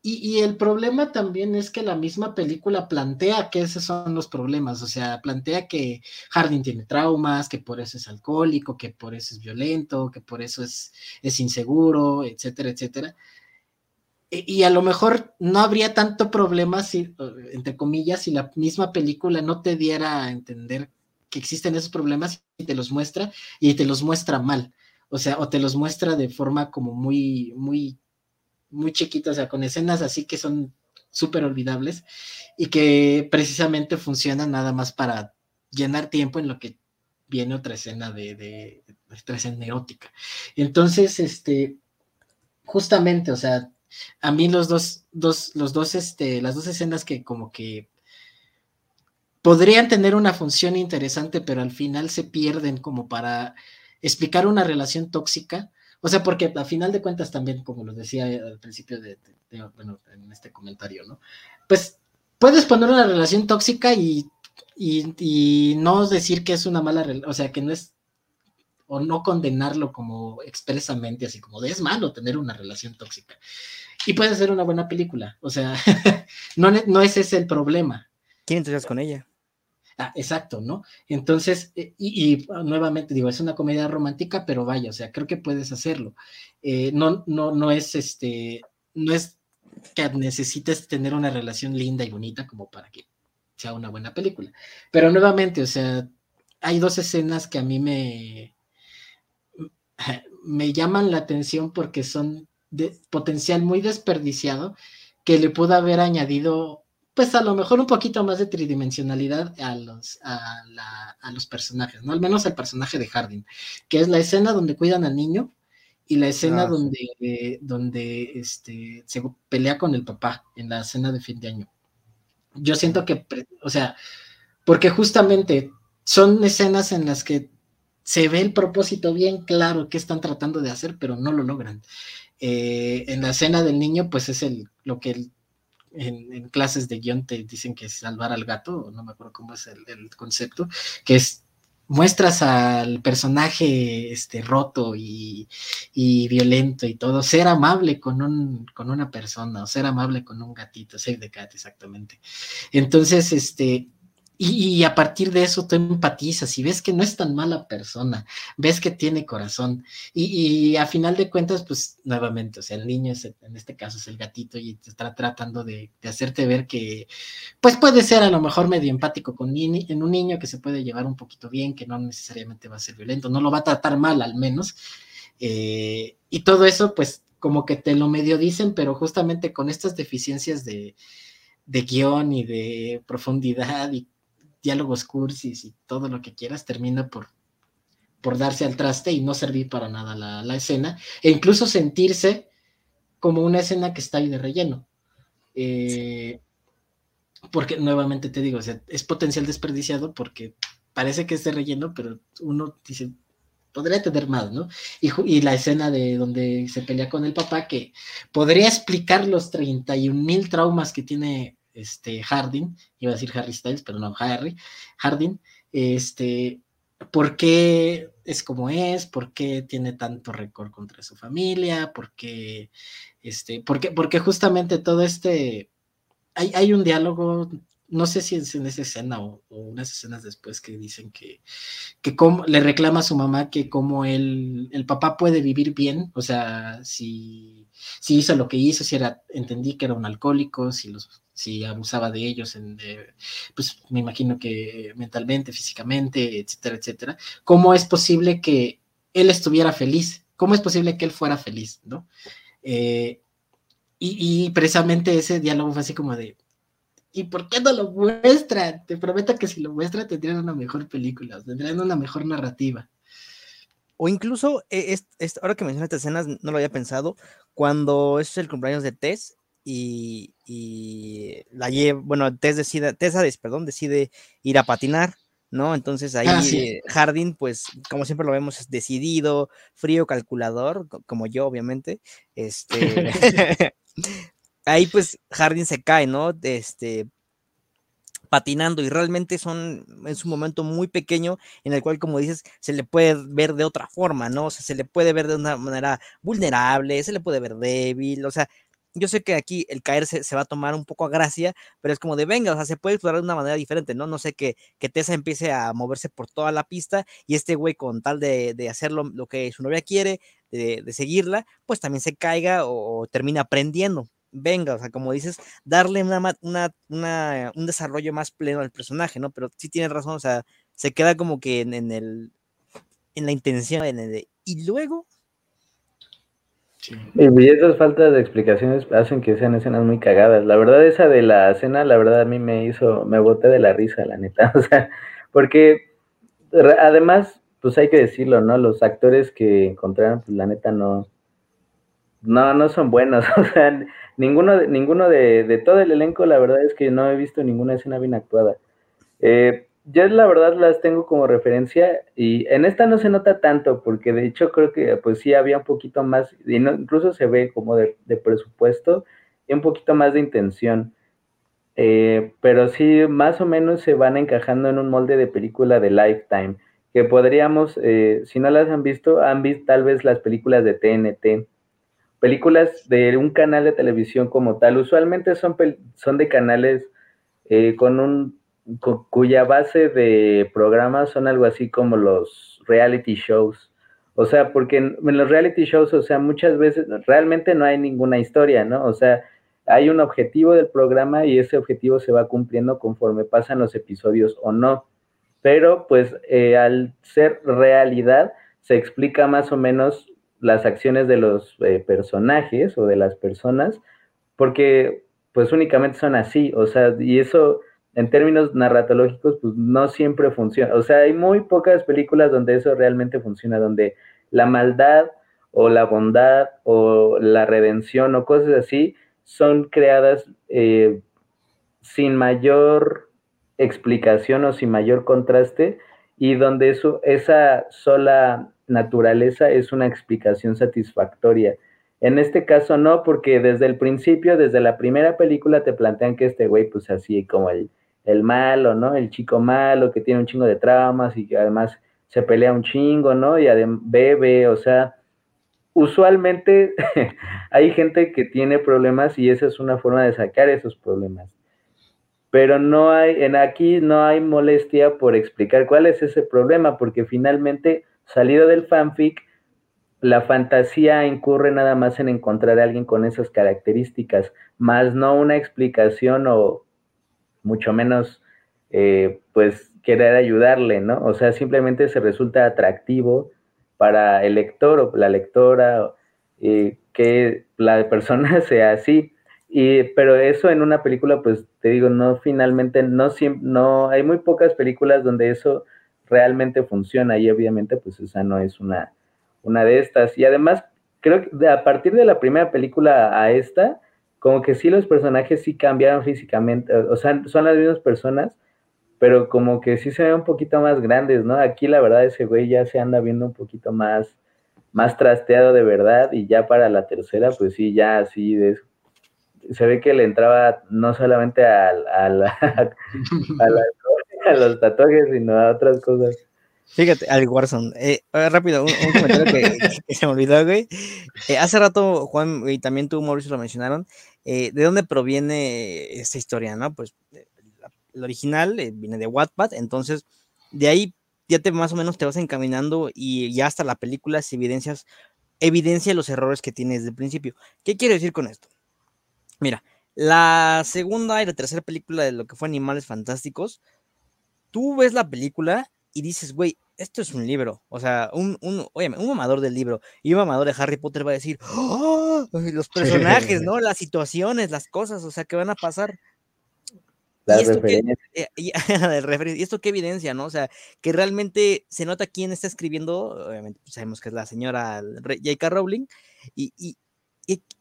el problema también es que la misma película plantea que esos son los problemas, o sea, plantea que Harding tiene traumas, que por eso es alcohólico, que por eso es violento, que por eso es, es inseguro, etcétera, etcétera. E, y a lo mejor no habría tanto problema si, entre comillas, si la misma película no te diera a entender que existen esos problemas y te los muestra y te los muestra mal. O sea, o te los muestra de forma como muy, muy, muy chiquita, o sea, con escenas así que son súper olvidables y que precisamente funcionan nada más para llenar tiempo en lo que viene otra escena de, de, de otra escena erótica. Entonces, este, justamente, o sea, a mí los dos, dos, los dos, este, las dos escenas que como que podrían tener una función interesante, pero al final se pierden como para explicar una relación tóxica. O sea, porque a final de cuentas también, como lo decía al principio de, bueno, en este comentario, ¿no? Pues puedes poner una relación tóxica y, y, y no decir que es una mala relación, o sea, que no es o no condenarlo como expresamente, así como de es malo tener una relación tóxica. Y puede ser una buena película, o sea, no, no ese es el problema. ¿Quién entras con ella? Ah, exacto, ¿no? Entonces, eh, y, nuevamente digo, es una comedia romántica, pero vaya, o sea, creo que puedes hacerlo. Eh, no, no, no es este, no es que necesites tener una relación linda y bonita como para que sea una buena película. Pero nuevamente, o sea, hay dos escenas que a mí me, me llaman la atención porque son de potencial muy desperdiciado que le pudo haber añadido, pues a lo mejor un poquito más de tridimensionalidad a los, a, los personajes, ¿no? Al menos al personaje de Harding, que es la escena donde cuidan al niño y la escena ah, donde, donde este, se pelea con el papá en la escena de fin de año. Yo siento que, o sea, porque justamente son escenas en las que se ve el propósito bien claro que están tratando de hacer, pero no lo logran. Eh, en la escena del niño, pues es el, lo que en, clases de guion te dicen que es salvar al gato, no me acuerdo cómo es el, concepto, que es muestras al personaje este, roto y, y, violento y todo, ser amable con, un, con una persona o ser amable con un gatito, save the cat exactamente. Entonces, este, y, a partir de eso tú empatizas y ves que no es tan mala persona, ves que tiene corazón. Y, a final de cuentas, pues nuevamente, o sea, el niño es, en este caso es el gatito y te está tratando de, hacerte ver que, pues puede ser a lo mejor medio empático con en un niño que se puede llevar un poquito bien, que no necesariamente va a ser violento, no lo va a tratar mal al menos. Eh, y todo eso, pues como que te lo medio dicen, pero justamente con estas deficiencias de, de guion y de profundidad y diálogos cursis y todo lo que quieras termina por, por darse al traste y no servir para nada la, escena, e incluso sentirse como una escena que está ahí de relleno. Eh, porque nuevamente te digo, es potencial desperdiciado porque parece que es de relleno, pero uno dice, podría tener más, ¿no? Y, y, la escena de donde se pelea con el papá, que podría explicar los 31 mil traumas que tiene este, Harding, iba a decir Harry Styles, pero no, Harry, Harding, este, por qué es como es, por qué tiene tanto récord contra su familia, por qué, este, porque, porque justamente todo este, hay, hay un diálogo no sé si es en esa escena o, unas escenas después que dicen que, que le reclama a su mamá que como él, el papá puede vivir bien, o sea, si, si hizo lo que hizo, si era, entendí que era un alcohólico, si los si abusaba de ellos, en, pues me imagino que mentalmente, físicamente, etcétera, etcétera. ¿Cómo es posible que él estuviera feliz? ¿Cómo es posible que él fuera feliz? ¿no? Eh, y, y, precisamente ese diálogo fue así como de, ¿Y por qué no lo muestra? Te prometo que si lo muestra tendrían una mejor película, tendrían una mejor narrativa. O incluso, e, es, ahora que mencionas estas escenas, no lo había pensado, cuando es el cumpleaños de Tess y, y la lleva, bueno, Tess decide, Tessa, perdón, decide ir a patinar, ¿no? Entonces ahí ah, Jardín, pues, como siempre lo vemos, es decidido, frío, calculador, como yo, obviamente. Este, ahí pues Harding se cae, ¿no? Este, patinando y realmente son, es un momento muy pequeño en el cual, como dices, se le puede ver de otra forma, ¿no? O sea, se le puede ver de una manera vulnerable, se le puede ver débil, o sea, yo sé que aquí el caerse se va a tomar un poco a gracia, pero es como de venga, o sea, se puede explorar de una manera diferente, ¿no? No sé, que, que Tessa empiece a moverse por toda la pista y este güey con tal de, de hacer lo, que su novia quiere, de, de, seguirla, pues también se caiga o, termina aprendiendo. Venga, o sea, como dices, darle una, una, una, un desarrollo más pleno al personaje, ¿no? Pero sí tienes razón, o sea, se queda como que en, el, en la intención, en y luego y esas faltas de explicaciones hacen que sean escenas muy cagadas. La verdad, esa de la escena, la verdad, a mí me hizo, me boté de la risa, la neta. O sea, porque además, pues hay que decirlo, ¿no? Los actores que encontraron, pues la neta no, no, no son buenos. O sea, ninguno, ninguno de, de todo el elenco, la verdad es que no he visto ninguna escena bien actuada. Eh, yo la verdad las tengo como referencia y en esta no se nota tanto porque de hecho creo que pues sí había un poquito más, incluso se ve como de, presupuesto y un poquito más de intención. Eh, pero sí, más o menos se van encajando en un molde de película de Lifetime, que podríamos, eh, si no las han visto, han visto tal vez las películas de TNT, películas de un canal de televisión como tal, usualmente son, son de canales eh, con un cuya base de programas son algo así como los reality shows. O sea, porque en, los reality shows, o sea, muchas veces realmente no hay ninguna historia, ¿no? O sea, hay un objetivo del programa y ese objetivo se va cumpliendo conforme pasan los episodios o no. Pero pues eh, al ser realidad, se explica más o menos las acciones de los eh, personajes o de las personas, porque pues únicamente son así, o sea, y eso en términos narratológicos, pues no siempre funciona. O sea, hay muy pocas películas donde eso realmente funciona, donde la maldad o la bondad o la redención o cosas así son creadas eh, sin mayor explicación o sin mayor contraste y donde eso, esa sola naturaleza es una explicación satisfactoria. En este caso no, porque desde el principio, desde la primera película te plantean que este güey, pues así como el, el malo, ¿no? El chico malo que tiene un chingo de traumas y que además se pelea un chingo, ¿no? Y bebe, o sea, usualmente hay gente que tiene problemas y esa es una forma de sacar esos problemas. Pero no hay, en aquí no hay molestia por explicar cuál es ese problema, porque finalmente, salido del fanfic, la fantasía incurre nada más en encontrar a alguien con esas características, más no una explicación o mucho menos, eh, pues, querer ayudarle, ¿no? O sea, simplemente se resulta atractivo para el lector o la lectora eh, que la persona sea así. Y, pero eso en una película, pues te digo, no finalmente, no, no, hay muy pocas películas donde eso realmente funciona y obviamente pues esa no es una, una de estas. Y además, creo que a partir de la primera película a esta, como que sí los personajes sí cambiaron físicamente, o sea, son las mismas personas, pero como que sí se ven un poquito más grandes, ¿no? Aquí la verdad ese güey ya se anda viendo un poquito más, más trasteado de verdad y ya para la tercera, pues sí, ya así se ve que le entraba no solamente a, a, a los tatuajes, sino a otras cosas. Fíjate, al Warzone. Eh, rápido, un, comentario que, se me olvidó, güey. Eh, hace rato, Juan, y también tú, Mauricio, lo mencionaron. Eh, ¿De dónde proviene esta historia, no? Pues el original viene de Wattpad, entonces de ahí ya te más o menos te vas encaminando y ya hasta la película se evidencias, evidencia los errores que tienes desde el principio. ¿Qué quiero decir con esto? Mira, la segunda y la tercera película de lo que fue Animales Fantásticos, tú ves la película y dices, güey, esto es un libro. O sea, un, un, oye, un mamador del libro y un mamador de Harry Potter va a decir, ¡Oh! los personajes, ¿no? Las situaciones, las cosas, o sea, que van a pasar. ¿Y esto, qué, eh, y, esto qué evidencia, ¿no? O sea, que realmente se nota quién está escribiendo, obviamente pues, sabemos que es la señora J.K. Rowling, y, y,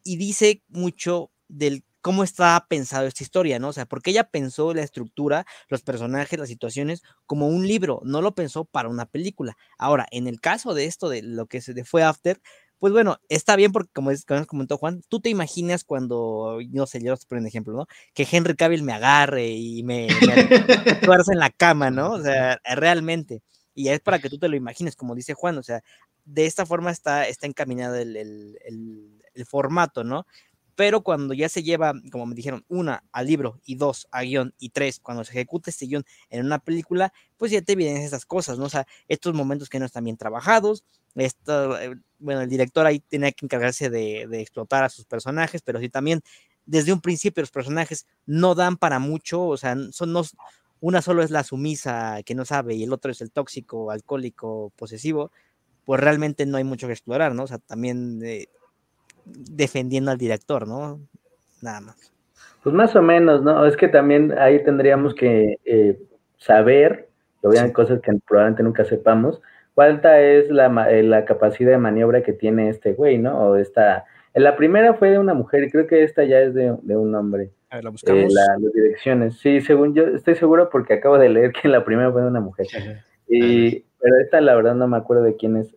y dice mucho del cómo está pensado esta historia, ¿no? O sea, porque ella pensó la estructura, los personajes, las situaciones como un libro, no lo pensó para una película. Ahora, en el caso de esto, de lo que se fue After, pues bueno, está bien porque como, es, como comentó Juan, tú te imaginas cuando, no sé, yo os ejemplo, ¿no? Que Henry Cavill me agarre y me, me en la cama, ¿no? O sea, realmente. Y es para que tú te lo imagines, como dice Juan, o sea, de esta forma está, está encaminado el formato, ¿no? Pero cuando ya se lleva, como me dijeron, una al libro y dos a guion y tres, cuando se ejecuta este guion en una película, pues ya te vienen esas cosas, ¿no? O sea, estos momentos que no están bien trabajados, esto, eh, bueno, el director ahí tiene que encargarse de, explotar a sus personajes, pero sí también desde un principio los personajes no dan para mucho, o sea, son no, una solo es la sumisa que no sabe y el otro es el tóxico, alcohólico, posesivo, pues realmente no hay mucho que explorar, ¿no? O sea, también eh, defendiendo al director, ¿no? Nada más. Pues más o menos, ¿no? Es que también ahí tendríamos que eh, saber, lo vean cosas que probablemente nunca sepamos, cuánta es la, eh, la, capacidad de maniobra que tiene este güey, ¿no? O esta, en la primera fue de una mujer y creo que esta ya es de, un hombre. A ver, la buscamos. Eh, las direcciones, sí, según yo, estoy seguro porque acabo de leer que la primera fue de una mujer. Y, pero esta la verdad no me acuerdo de quién es.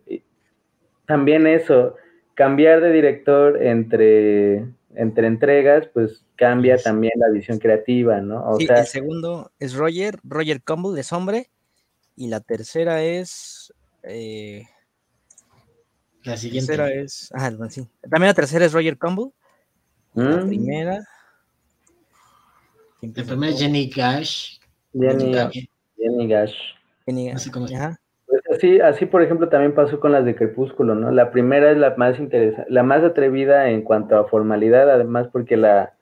También eso, cambiar de director entre, entre entregas, pues cambia también la visión creativa, ¿no? O sí, el segundo es Roger, Roger Campbell es hombre, y la tercera es... Eh, la siguiente. tercera es... Ah, sí. También la tercera es Roger Campbell. La mm. primera... La primera es Jenny Gash. Jenny, Jenny Gash. Jenny Gash. Ajá. Así, así, por ejemplo, también pasó con las de Crepúsculo, ¿no? La primera es la más interesante, la más atrevida en cuanto a formalidad, además porque la,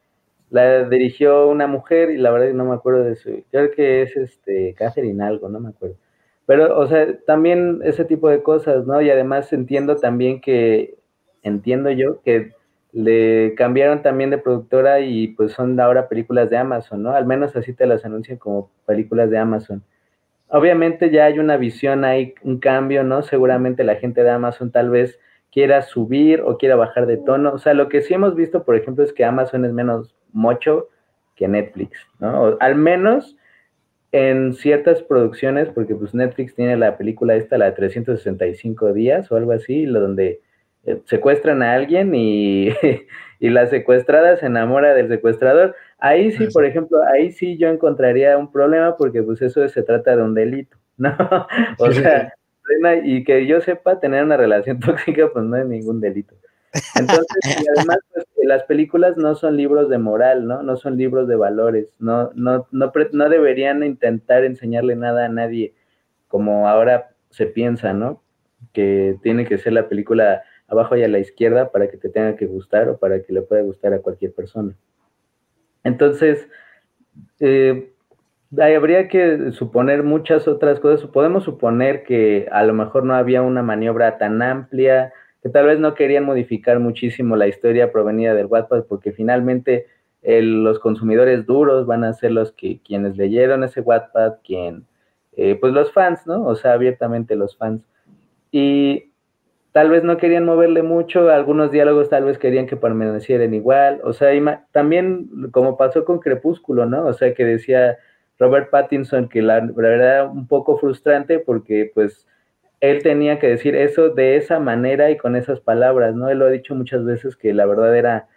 la dirigió una mujer y la verdad no me acuerdo de su, creo que es este Catherine algo, no me acuerdo. Pero, o sea, también ese tipo de cosas, ¿no? Y además entiendo también que, entiendo yo que le cambiaron también de productora y pues son ahora películas de Amazon, ¿no? Al menos así te las anuncian como películas de Amazon obviamente ya hay una visión, hay un cambio, ¿no? Seguramente la gente de Amazon tal vez quiera subir o quiera bajar de tono. O sea, lo que sí hemos visto, por ejemplo, es que Amazon es menos mocho que Netflix, ¿no? al menos en ciertas producciones, porque pues Netflix tiene la película esta, la de 365 días o algo así, donde eh, secuestran a alguien y, y la secuestrada se enamora del secuestrador. Ahí sí, por ejemplo, ahí sí yo encontraría un problema porque pues eso se trata de un delito, ¿no? O sea, y que yo sepa tener una relación tóxica, pues no es ningún delito. Entonces, y además, pues, las películas no son libros de moral, ¿no? No son libros de valores, no, no, no, no deberían intentar enseñarle nada a nadie, como ahora se piensa, ¿no? Que tiene que ser la película abajo y a la izquierda para que te tenga que gustar o para que le pueda gustar a cualquier persona. Entonces, eh, habría que suponer muchas otras cosas. Podemos suponer que a lo mejor no había una maniobra tan amplia, que tal vez no querían modificar muchísimo la historia provenida del Wattpad, porque finalmente los consumidores duros van a ser los que quienes leyeron ese Wattpad, quien, eh, pues los fans, ¿no? O sea, abiertamente los fans. Y tal vez no querían moverle mucho, algunos diálogos tal vez querían que permanecieran igual, o sea, también como pasó con Crepúsculo, ¿no? O sea, que decía Robert Pattinson que la, verdad era un poco frustrante porque pues él tenía que decir eso de esa manera y con esas palabras, ¿no? Él lo ha dicho muchas veces que la verdad era,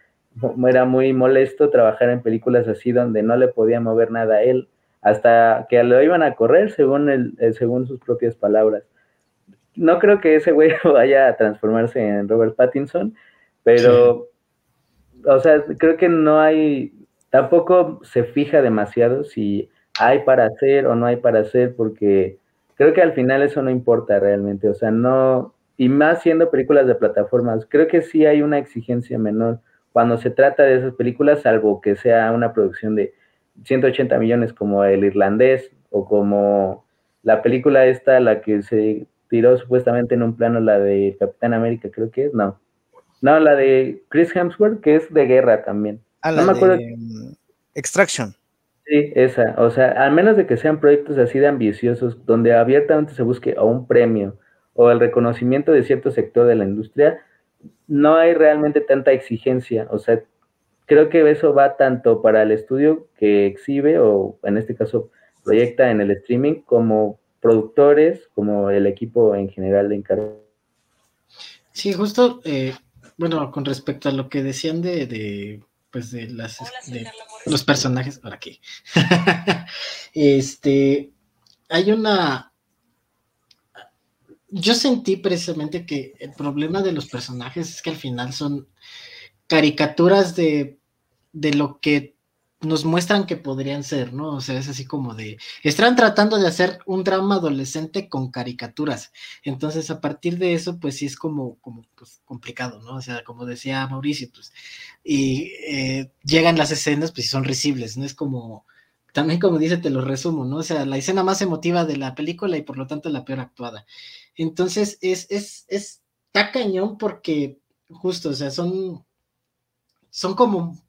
era muy molesto trabajar en películas así donde no le podía mover nada a él, hasta que lo iban a correr según, el según sus propias palabras no creo que ese güey vaya a transformarse en Robert Pattinson, pero, o sea, creo que no hay, tampoco se fija demasiado si hay para hacer o no hay para hacer, porque creo que al final eso no importa realmente, o sea, no, y más siendo películas de plataformas, creo que sí hay una exigencia menor cuando se trata de esas películas, salvo que sea una producción de 180 millones como El Irlandés o como la película esta, la que se tiró supuestamente en un plano la de Capitán América, creo que es, no. No, la de Chris Hemsworth, que es de guerra también. Ah, no me acuerdo. Mm, Extraction. Sí, esa. O sea, al menos de que sean proyectos así de ambiciosos, donde abiertamente se busque o un premio o el reconocimiento de cierto sector de la industria, no hay realmente tanta exigencia. O sea, creo que eso va tanto para el estudio que exhibe o en este caso proyecta en el streaming como productores como el equipo en general de encargo. Sí, justo, eh, bueno, con respecto a lo que decían de, de pues de las de los personajes, ¿para qué? este, hay una, yo sentí precisamente que el problema de los personajes es que al final son caricaturas de, de lo que nos muestran que podrían ser, ¿no? O sea, es así como de, están tratando de hacer un drama adolescente con caricaturas. Entonces, a partir de eso, pues sí es como, como pues, complicado, ¿no? O sea, como decía Mauricio, pues, y eh, llegan las escenas, pues son risibles, ¿no? Es como, también como dice, te lo resumo, ¿no? O sea, la escena más emotiva de la película y por lo tanto la peor actuada. Entonces, es, es, es, está cañón porque, justo, o sea, son, son como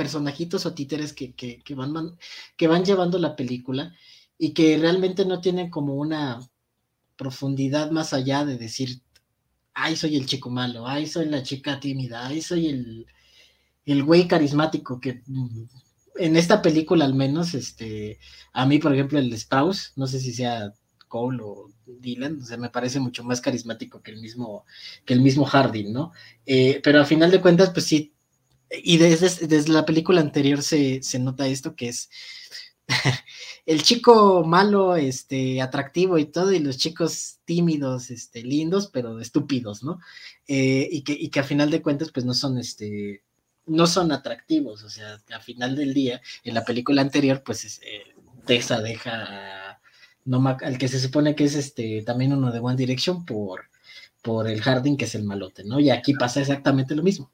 personajitos o títeres que, van, que van llevando la película y que realmente no tienen como una profundidad más allá de decir, ay, soy el chico malo, ay, soy la chica tímida, ay, soy el, el güey carismático que mm, en esta película al menos, este, a mí, por ejemplo, el Sprouse, no sé si sea Cole o Dylan, o sea, me parece mucho más carismático que el mismo, que el mismo Harding, ¿no? Eh, pero a final de cuentas, pues sí, y desde, desde la película anterior se, nota esto que es el chico malo, este, atractivo y todo, y los chicos tímidos, este, lindos, pero estúpidos, ¿no? Eh, y, que, y que a final de cuentas, pues no son, este, no son atractivos, o sea, a final del día, en la película anterior, pues eh, Tessa deja al que se supone que es este, también uno de One Direction por, por el Harding, que es el malote, ¿no? Y aquí pasa exactamente lo mismo.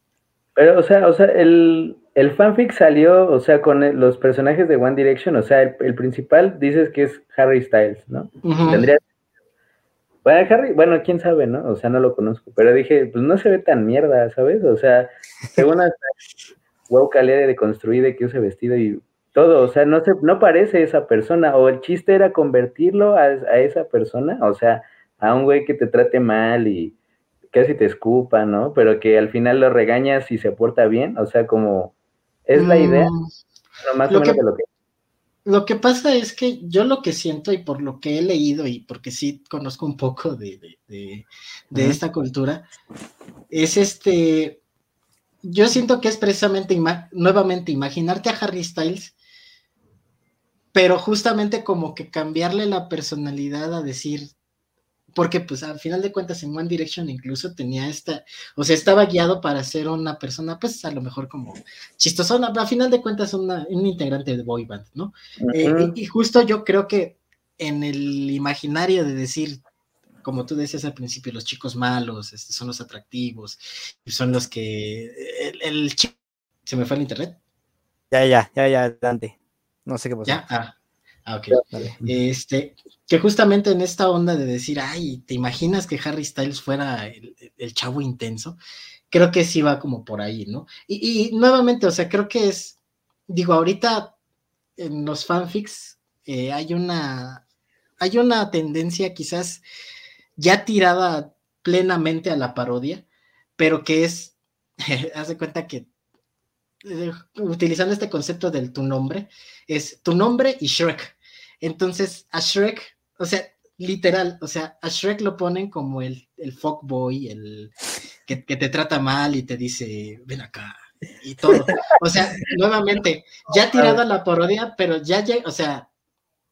Pero, o sea, o sea, el, el fanfic salió, o sea, con los personajes de One Direction, o sea, el, principal dices que es Harry Styles, ¿no? Tendría. Bueno, Harry, bueno, quién sabe, ¿no? O sea, no lo conozco, pero dije, pues no se ve tan mierda, ¿sabes? O sea, según hasta wow calera de construir de que use vestido y todo, o sea, no se, no parece esa persona, o el chiste era convertirlo a, a esa persona, o sea, a un güey que te trate mal y casi te escupa, ¿no? Pero que al final lo regañas y se porta bien, o sea, como es la idea, mm, más lo que, lo que... Lo que pasa es que yo lo que siento y por lo que he leído y porque sí conozco un poco de, esta cultura, es este, yo siento que es precisamente nuevamente imaginarte a Harry Styles, pero justamente como que cambiarle la personalidad a decir, porque pues al final de cuentas en One Direction incluso tenía esta, o sea, estaba guiado para ser una persona, pues a lo mejor como chistosona, pero al final de cuentas una, un integrante de boy band, ¿no? Eh, y, justo yo creo que en el imaginario de decir, como tú decías al principio, los chicos malos este, son los atractivos, son los que, el, el chico, se me fue el internet. Ya, ya, ya, ya, Dante. No sé qué pasó. Ya, ah, Ah, ok. Este, que justamente en esta onda de decir, ay, ¿te imaginas que Harry Styles fuera el, chavo intenso? Creo que sí va como por ahí, ¿no? Y, nuevamente, o sea, creo que es, digo, ahorita en los fanfics eh, hay una, hay una tendencia quizás ya tirada plenamente a la parodia, pero que es, haz de cuenta que eh, utilizando este concepto del tu nombre, es tu nombre y Shrek. Entonces, a Shrek, o sea, literal, o sea, a Shrek lo ponen como el, el fuckboy, el que, te trata mal y te dice, ven acá, y todo. O sea, nuevamente, ya tirado a la parodia, pero ya, ya, o sea,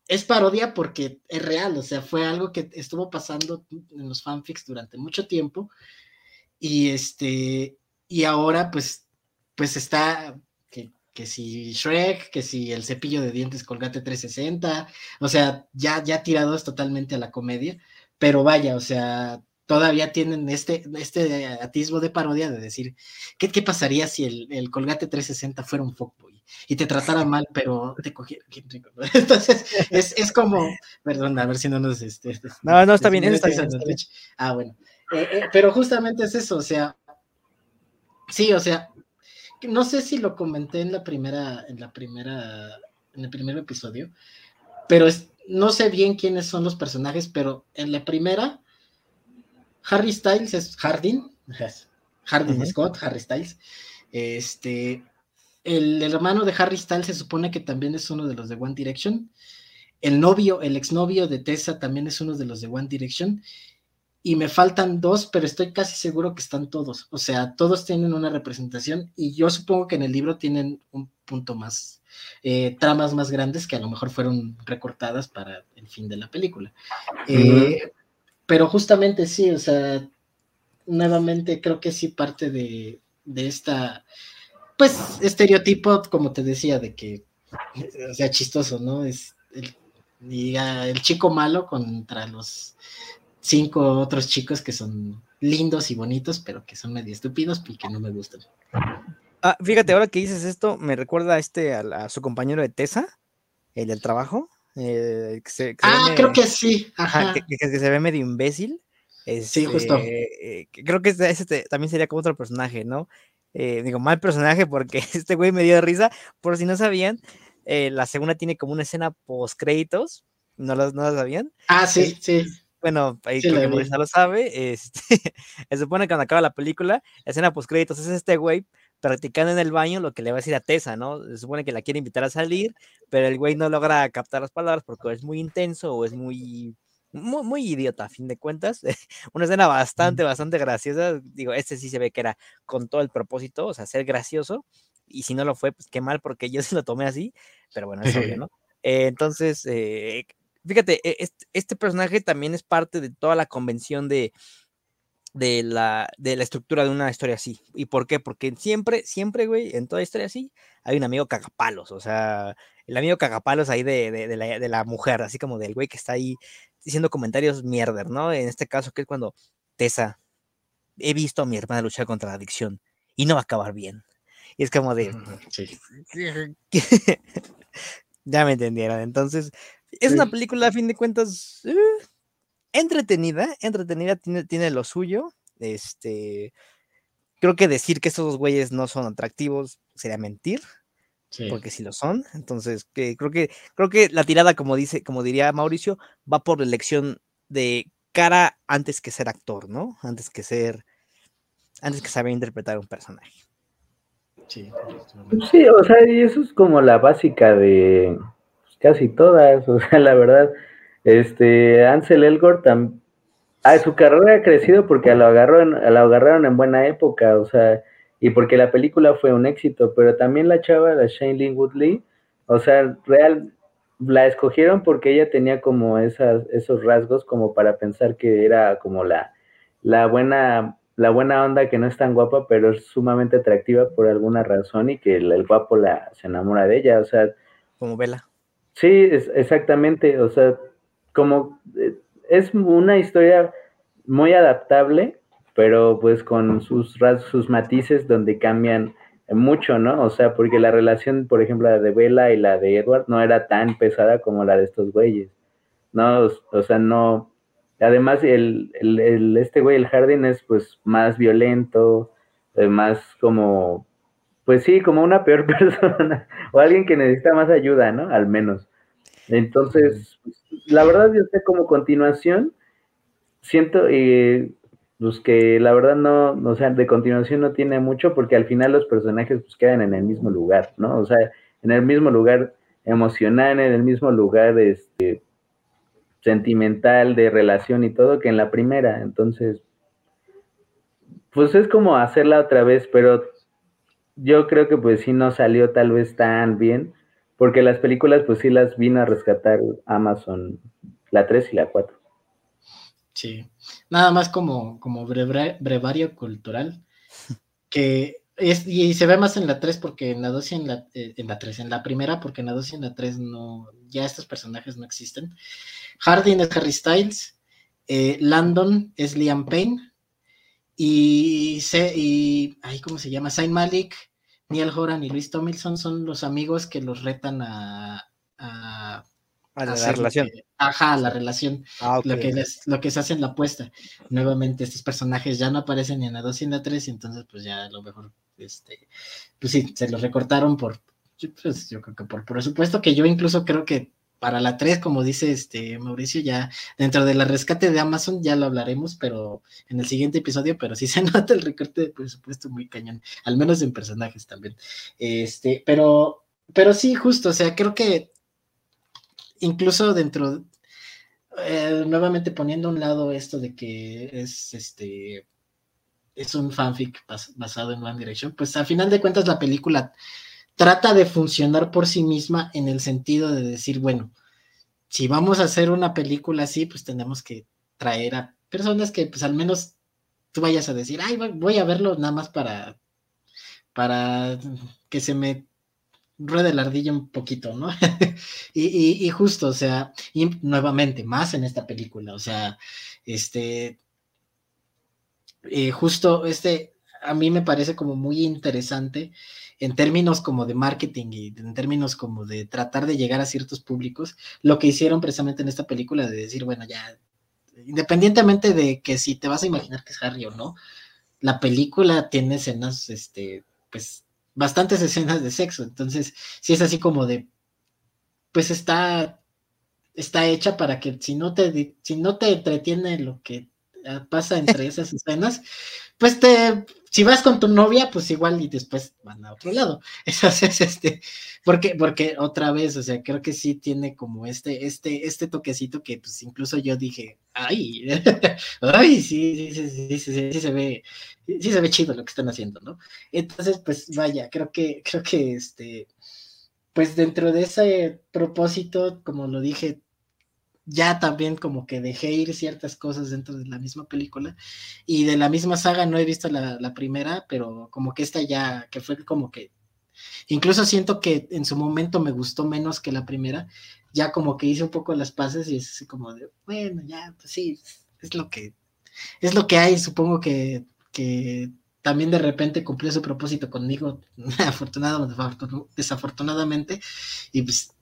es parodia porque es real, o sea, fue algo que estuvo pasando en los fanfics durante mucho tiempo. Y este, y ahora pues, pues está que si Shrek, que si el cepillo de dientes Colgate 360, o sea, ya, ya tirados totalmente a la comedia, pero vaya, o sea, todavía tienen este, este atisbo de parodia de decir, ¿qué, qué pasaría si el, el, Colgate 360 fuera un fuckboy y te tratara mal, pero te cogiera? Entonces, es, es, como, perdón, a ver si no nos... Este, no, no, está bien, está bien, Ah, bueno, eh, eh, pero justamente es eso, o sea, sí, o sea, no sé si lo comenté en la primera, en la primera, en el primer episodio, pero no sé bien quiénes son los personajes, pero en la primera, Harry Styles es Hardin, Hardin Scott, Harry Styles. Este, el, hermano de Harry Styles se supone que también es uno de los de One Direction. El novio, el exnovio de Tessa también es uno de los de One Direction. Y me faltan dos, pero estoy casi seguro que están todos. O sea, todos tienen una representación y yo supongo que en el libro tienen un punto más, eh, tramas más grandes que a lo mejor fueron recortadas para el fin de la película. Eh, pero justamente sí, o sea, nuevamente creo que sí parte de, de esta, pues, estereotipo, como te decía, de que, o sea, chistoso, ¿no? Es el, el chico malo contra los cinco otros chicos que son lindos y bonitos, pero que son medio estúpidos y que no me gustan. Ah, fíjate, ahora que dices esto, me recuerda a este, a, su compañero de Tessa, el del trabajo. Eh, ah, creo que sí. Ajá. que, se ve medio imbécil. sí, justo. Este, eh, creo que ese, también sería como otro personaje, ¿no? Eh, digo, mal personaje porque este güey me dio risa. Por si no sabían, la segunda tiene como una escena post créditos. ¿No lo, no sabían? Ah, sí, sí. Bueno, ahí sí, creo que lo sabe. Este, se supone que cuando acaba la película, la escena post créditos es este güey practicando en el baño lo que le va a decir a Tessa, ¿no? Se supone que la quiere invitar a salir, pero el güey no logra captar las palabras porque es muy intenso o es muy, muy, idiota, a fin de cuentas. Una escena bastante, bastante graciosa. Digo, este sí se ve que era con todo el propósito, o sea, ser gracioso. Y si no lo fue, pues qué mal, porque yo sí lo tomé así, pero bueno, es obvio, ¿no? Eh, entonces, eh, fíjate, e, este, personaje también es parte de toda la convención de, de la, de la estructura de una historia así. ¿Y por qué? Porque siempre, siempre, güey, en toda historia así, hay un amigo cagapalos, o sea, el amigo cagapalos ahí de, de, la, de la, mujer, así como del güey que está ahí diciendo comentarios mierder, ¿no? En este caso, que es cuando Tessa, he visto a mi hermana luchar contra la adicción y no va a acabar bien. Y es como de... Sí. ya me entendieron. Entonces, es una película, a fin de cuentas, eh, entretenida, entretenida, tiene, tiene lo suyo. Este, creo que decir que estos dos güeyes no son atractivos sería mentir, porque si lo son. Entonces, creo que creo que la tirada, como dice, como diría Mauricio, va por la elección de cara antes que ser actor, ¿no? Antes que ser, antes que saber interpretar un personaje. Sí, sí, o sea, y eso es como la básica de casi todas, o sea, la verdad este, Ansel Elgort, su carrera ha crecido porque lo, agarraron, agarraron en buena época, o sea, y porque la película fue un éxito, pero también la chava, la Shailene Woodley, o sea, real, la escogieron porque ella tenía como esas, esos rasgos como para pensar que era como la, la buena la buena onda que no es tan guapa, pero es sumamente atractiva por alguna razón y que el, guapo la, se enamora de ella, o sea. Como Vela. Sí, es, exactamente, o sea, como eh, es una historia muy adaptable, pero pues con sus sus matices donde cambian mucho, ¿no? O sea, porque la relación, por ejemplo, la de Bella y la de Edward no era tan pesada como la de estos güeyes, ¿no? O, sea, no. Además, el, el, este güey, el Jardín, es pues más violento, eh, más como, pues sí, como una peor persona, o alguien que necesita más ayuda, ¿no? Al menos. Entonces, la verdad, yo sé como continuación, siento eh, pues que la verdad no, o sea, de continuación no tiene mucho porque al final los personajes pues quedan en el mismo lugar, ¿no? O sea, en el mismo lugar emocional, en el mismo lugar este, sentimental, de relación y todo, que en la primera. Entonces, pues es como hacerla otra vez, pero yo creo que pues sí no salió tal vez tan bien porque las películas, pues sí las vino a rescatar Amazon, la 3 y la 4. Sí, nada más como, como brevario cultural, que es, y se ve más en la 3 porque en la 2 y en la, eh, en la 3, en la primera porque en la 2 y en la 3 no, ya estos personajes no existen. Hardin es Harry Styles, eh, Landon es Liam Payne y, se, y ay, ¿cómo se llama? Saint Malik Neil Horan y Luis Tomilson son los amigos que los retan a, a, la, relación. ajá, la relación. Ah, lo, que lo que se hace en la apuesta. Nuevamente, estos personajes ya no aparecen ni en la 2 ni en la 3, y entonces, pues ya a lo mejor, este, pues sí, se los recortaron por, pues yo creo que por presupuesto, que yo incluso creo que para la 3, como dice este Mauricio, ya dentro de la rescate de Amazon ya lo hablaremos, pero en el siguiente episodio, pero sí se nota el recorte de presupuesto muy cañón, al menos en personajes también. Este, pero, pero sí, justo, o sea, creo que incluso dentro, eh, nuevamente poniendo a un lado esto de que es este es un fanfic basado en One Direction, pues a final de cuentas la película trata de funcionar por sí misma en el sentido de decir, bueno, si vamos a hacer una película así, pues tenemos que traer a personas que pues al menos tú vayas a decir, ay, voy a verlo nada más para, para que se me ruede la ardilla un poquito, ¿no? y, justo, o sea, nuevamente, más en esta película, o sea, este, eh, justo este, a mí me parece como muy interesante en términos como de marketing y en términos como de tratar de llegar a ciertos públicos, lo que hicieron precisamente en esta película de decir, bueno, ya, independientemente de que si te vas a imaginar que es Harry o no, la película tiene escenas, este, pues, bastantes escenas de sexo, entonces, si es así como de, pues está, está hecha para que si no te, si no te entretiene lo que pasa entre esas escenas, pues te, si vas con tu novia, pues igual y después van a otro lado. Entonces, este, porque, porque otra vez, o sea, creo que sí tiene como este, este, este toquecito que pues incluso yo dije, ay, ay, sí, sí, sí, sí, sí, se ve, sí se ve chido lo que están haciendo, ¿no? Entonces, pues vaya, creo que, creo que este, pues dentro de ese propósito, como lo dije, ya también como que dejé ir ciertas cosas dentro de la misma película y de la misma saga no he visto la, primera, pero como que esta ya, que fue como que, incluso siento que en su momento me gustó menos que la primera, ya como que hice un poco las paces y es así como de, bueno, ya, pues sí, es lo que, es lo que hay, supongo que, que también de repente cumplió su propósito conmigo, afortunadamente, desafortunadamente, y pues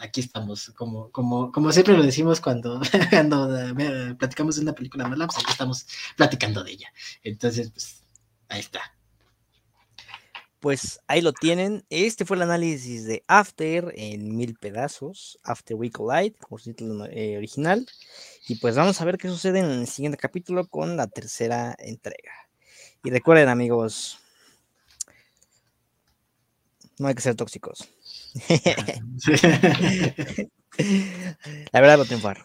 aquí estamos, como, como, como siempre lo decimos cuando, eh, platicamos de una película mala, pues aquí estamos platicando de ella. Entonces, pues, ahí está. Pues ahí lo tienen. Este fue el análisis de After en mil pedazos, After We Collide, como título eh, original. Y pues vamos a ver qué sucede en el siguiente capítulo con la tercera entrega. Y recuerden, amigos, no hay que ser tóxicos. La verdad va a.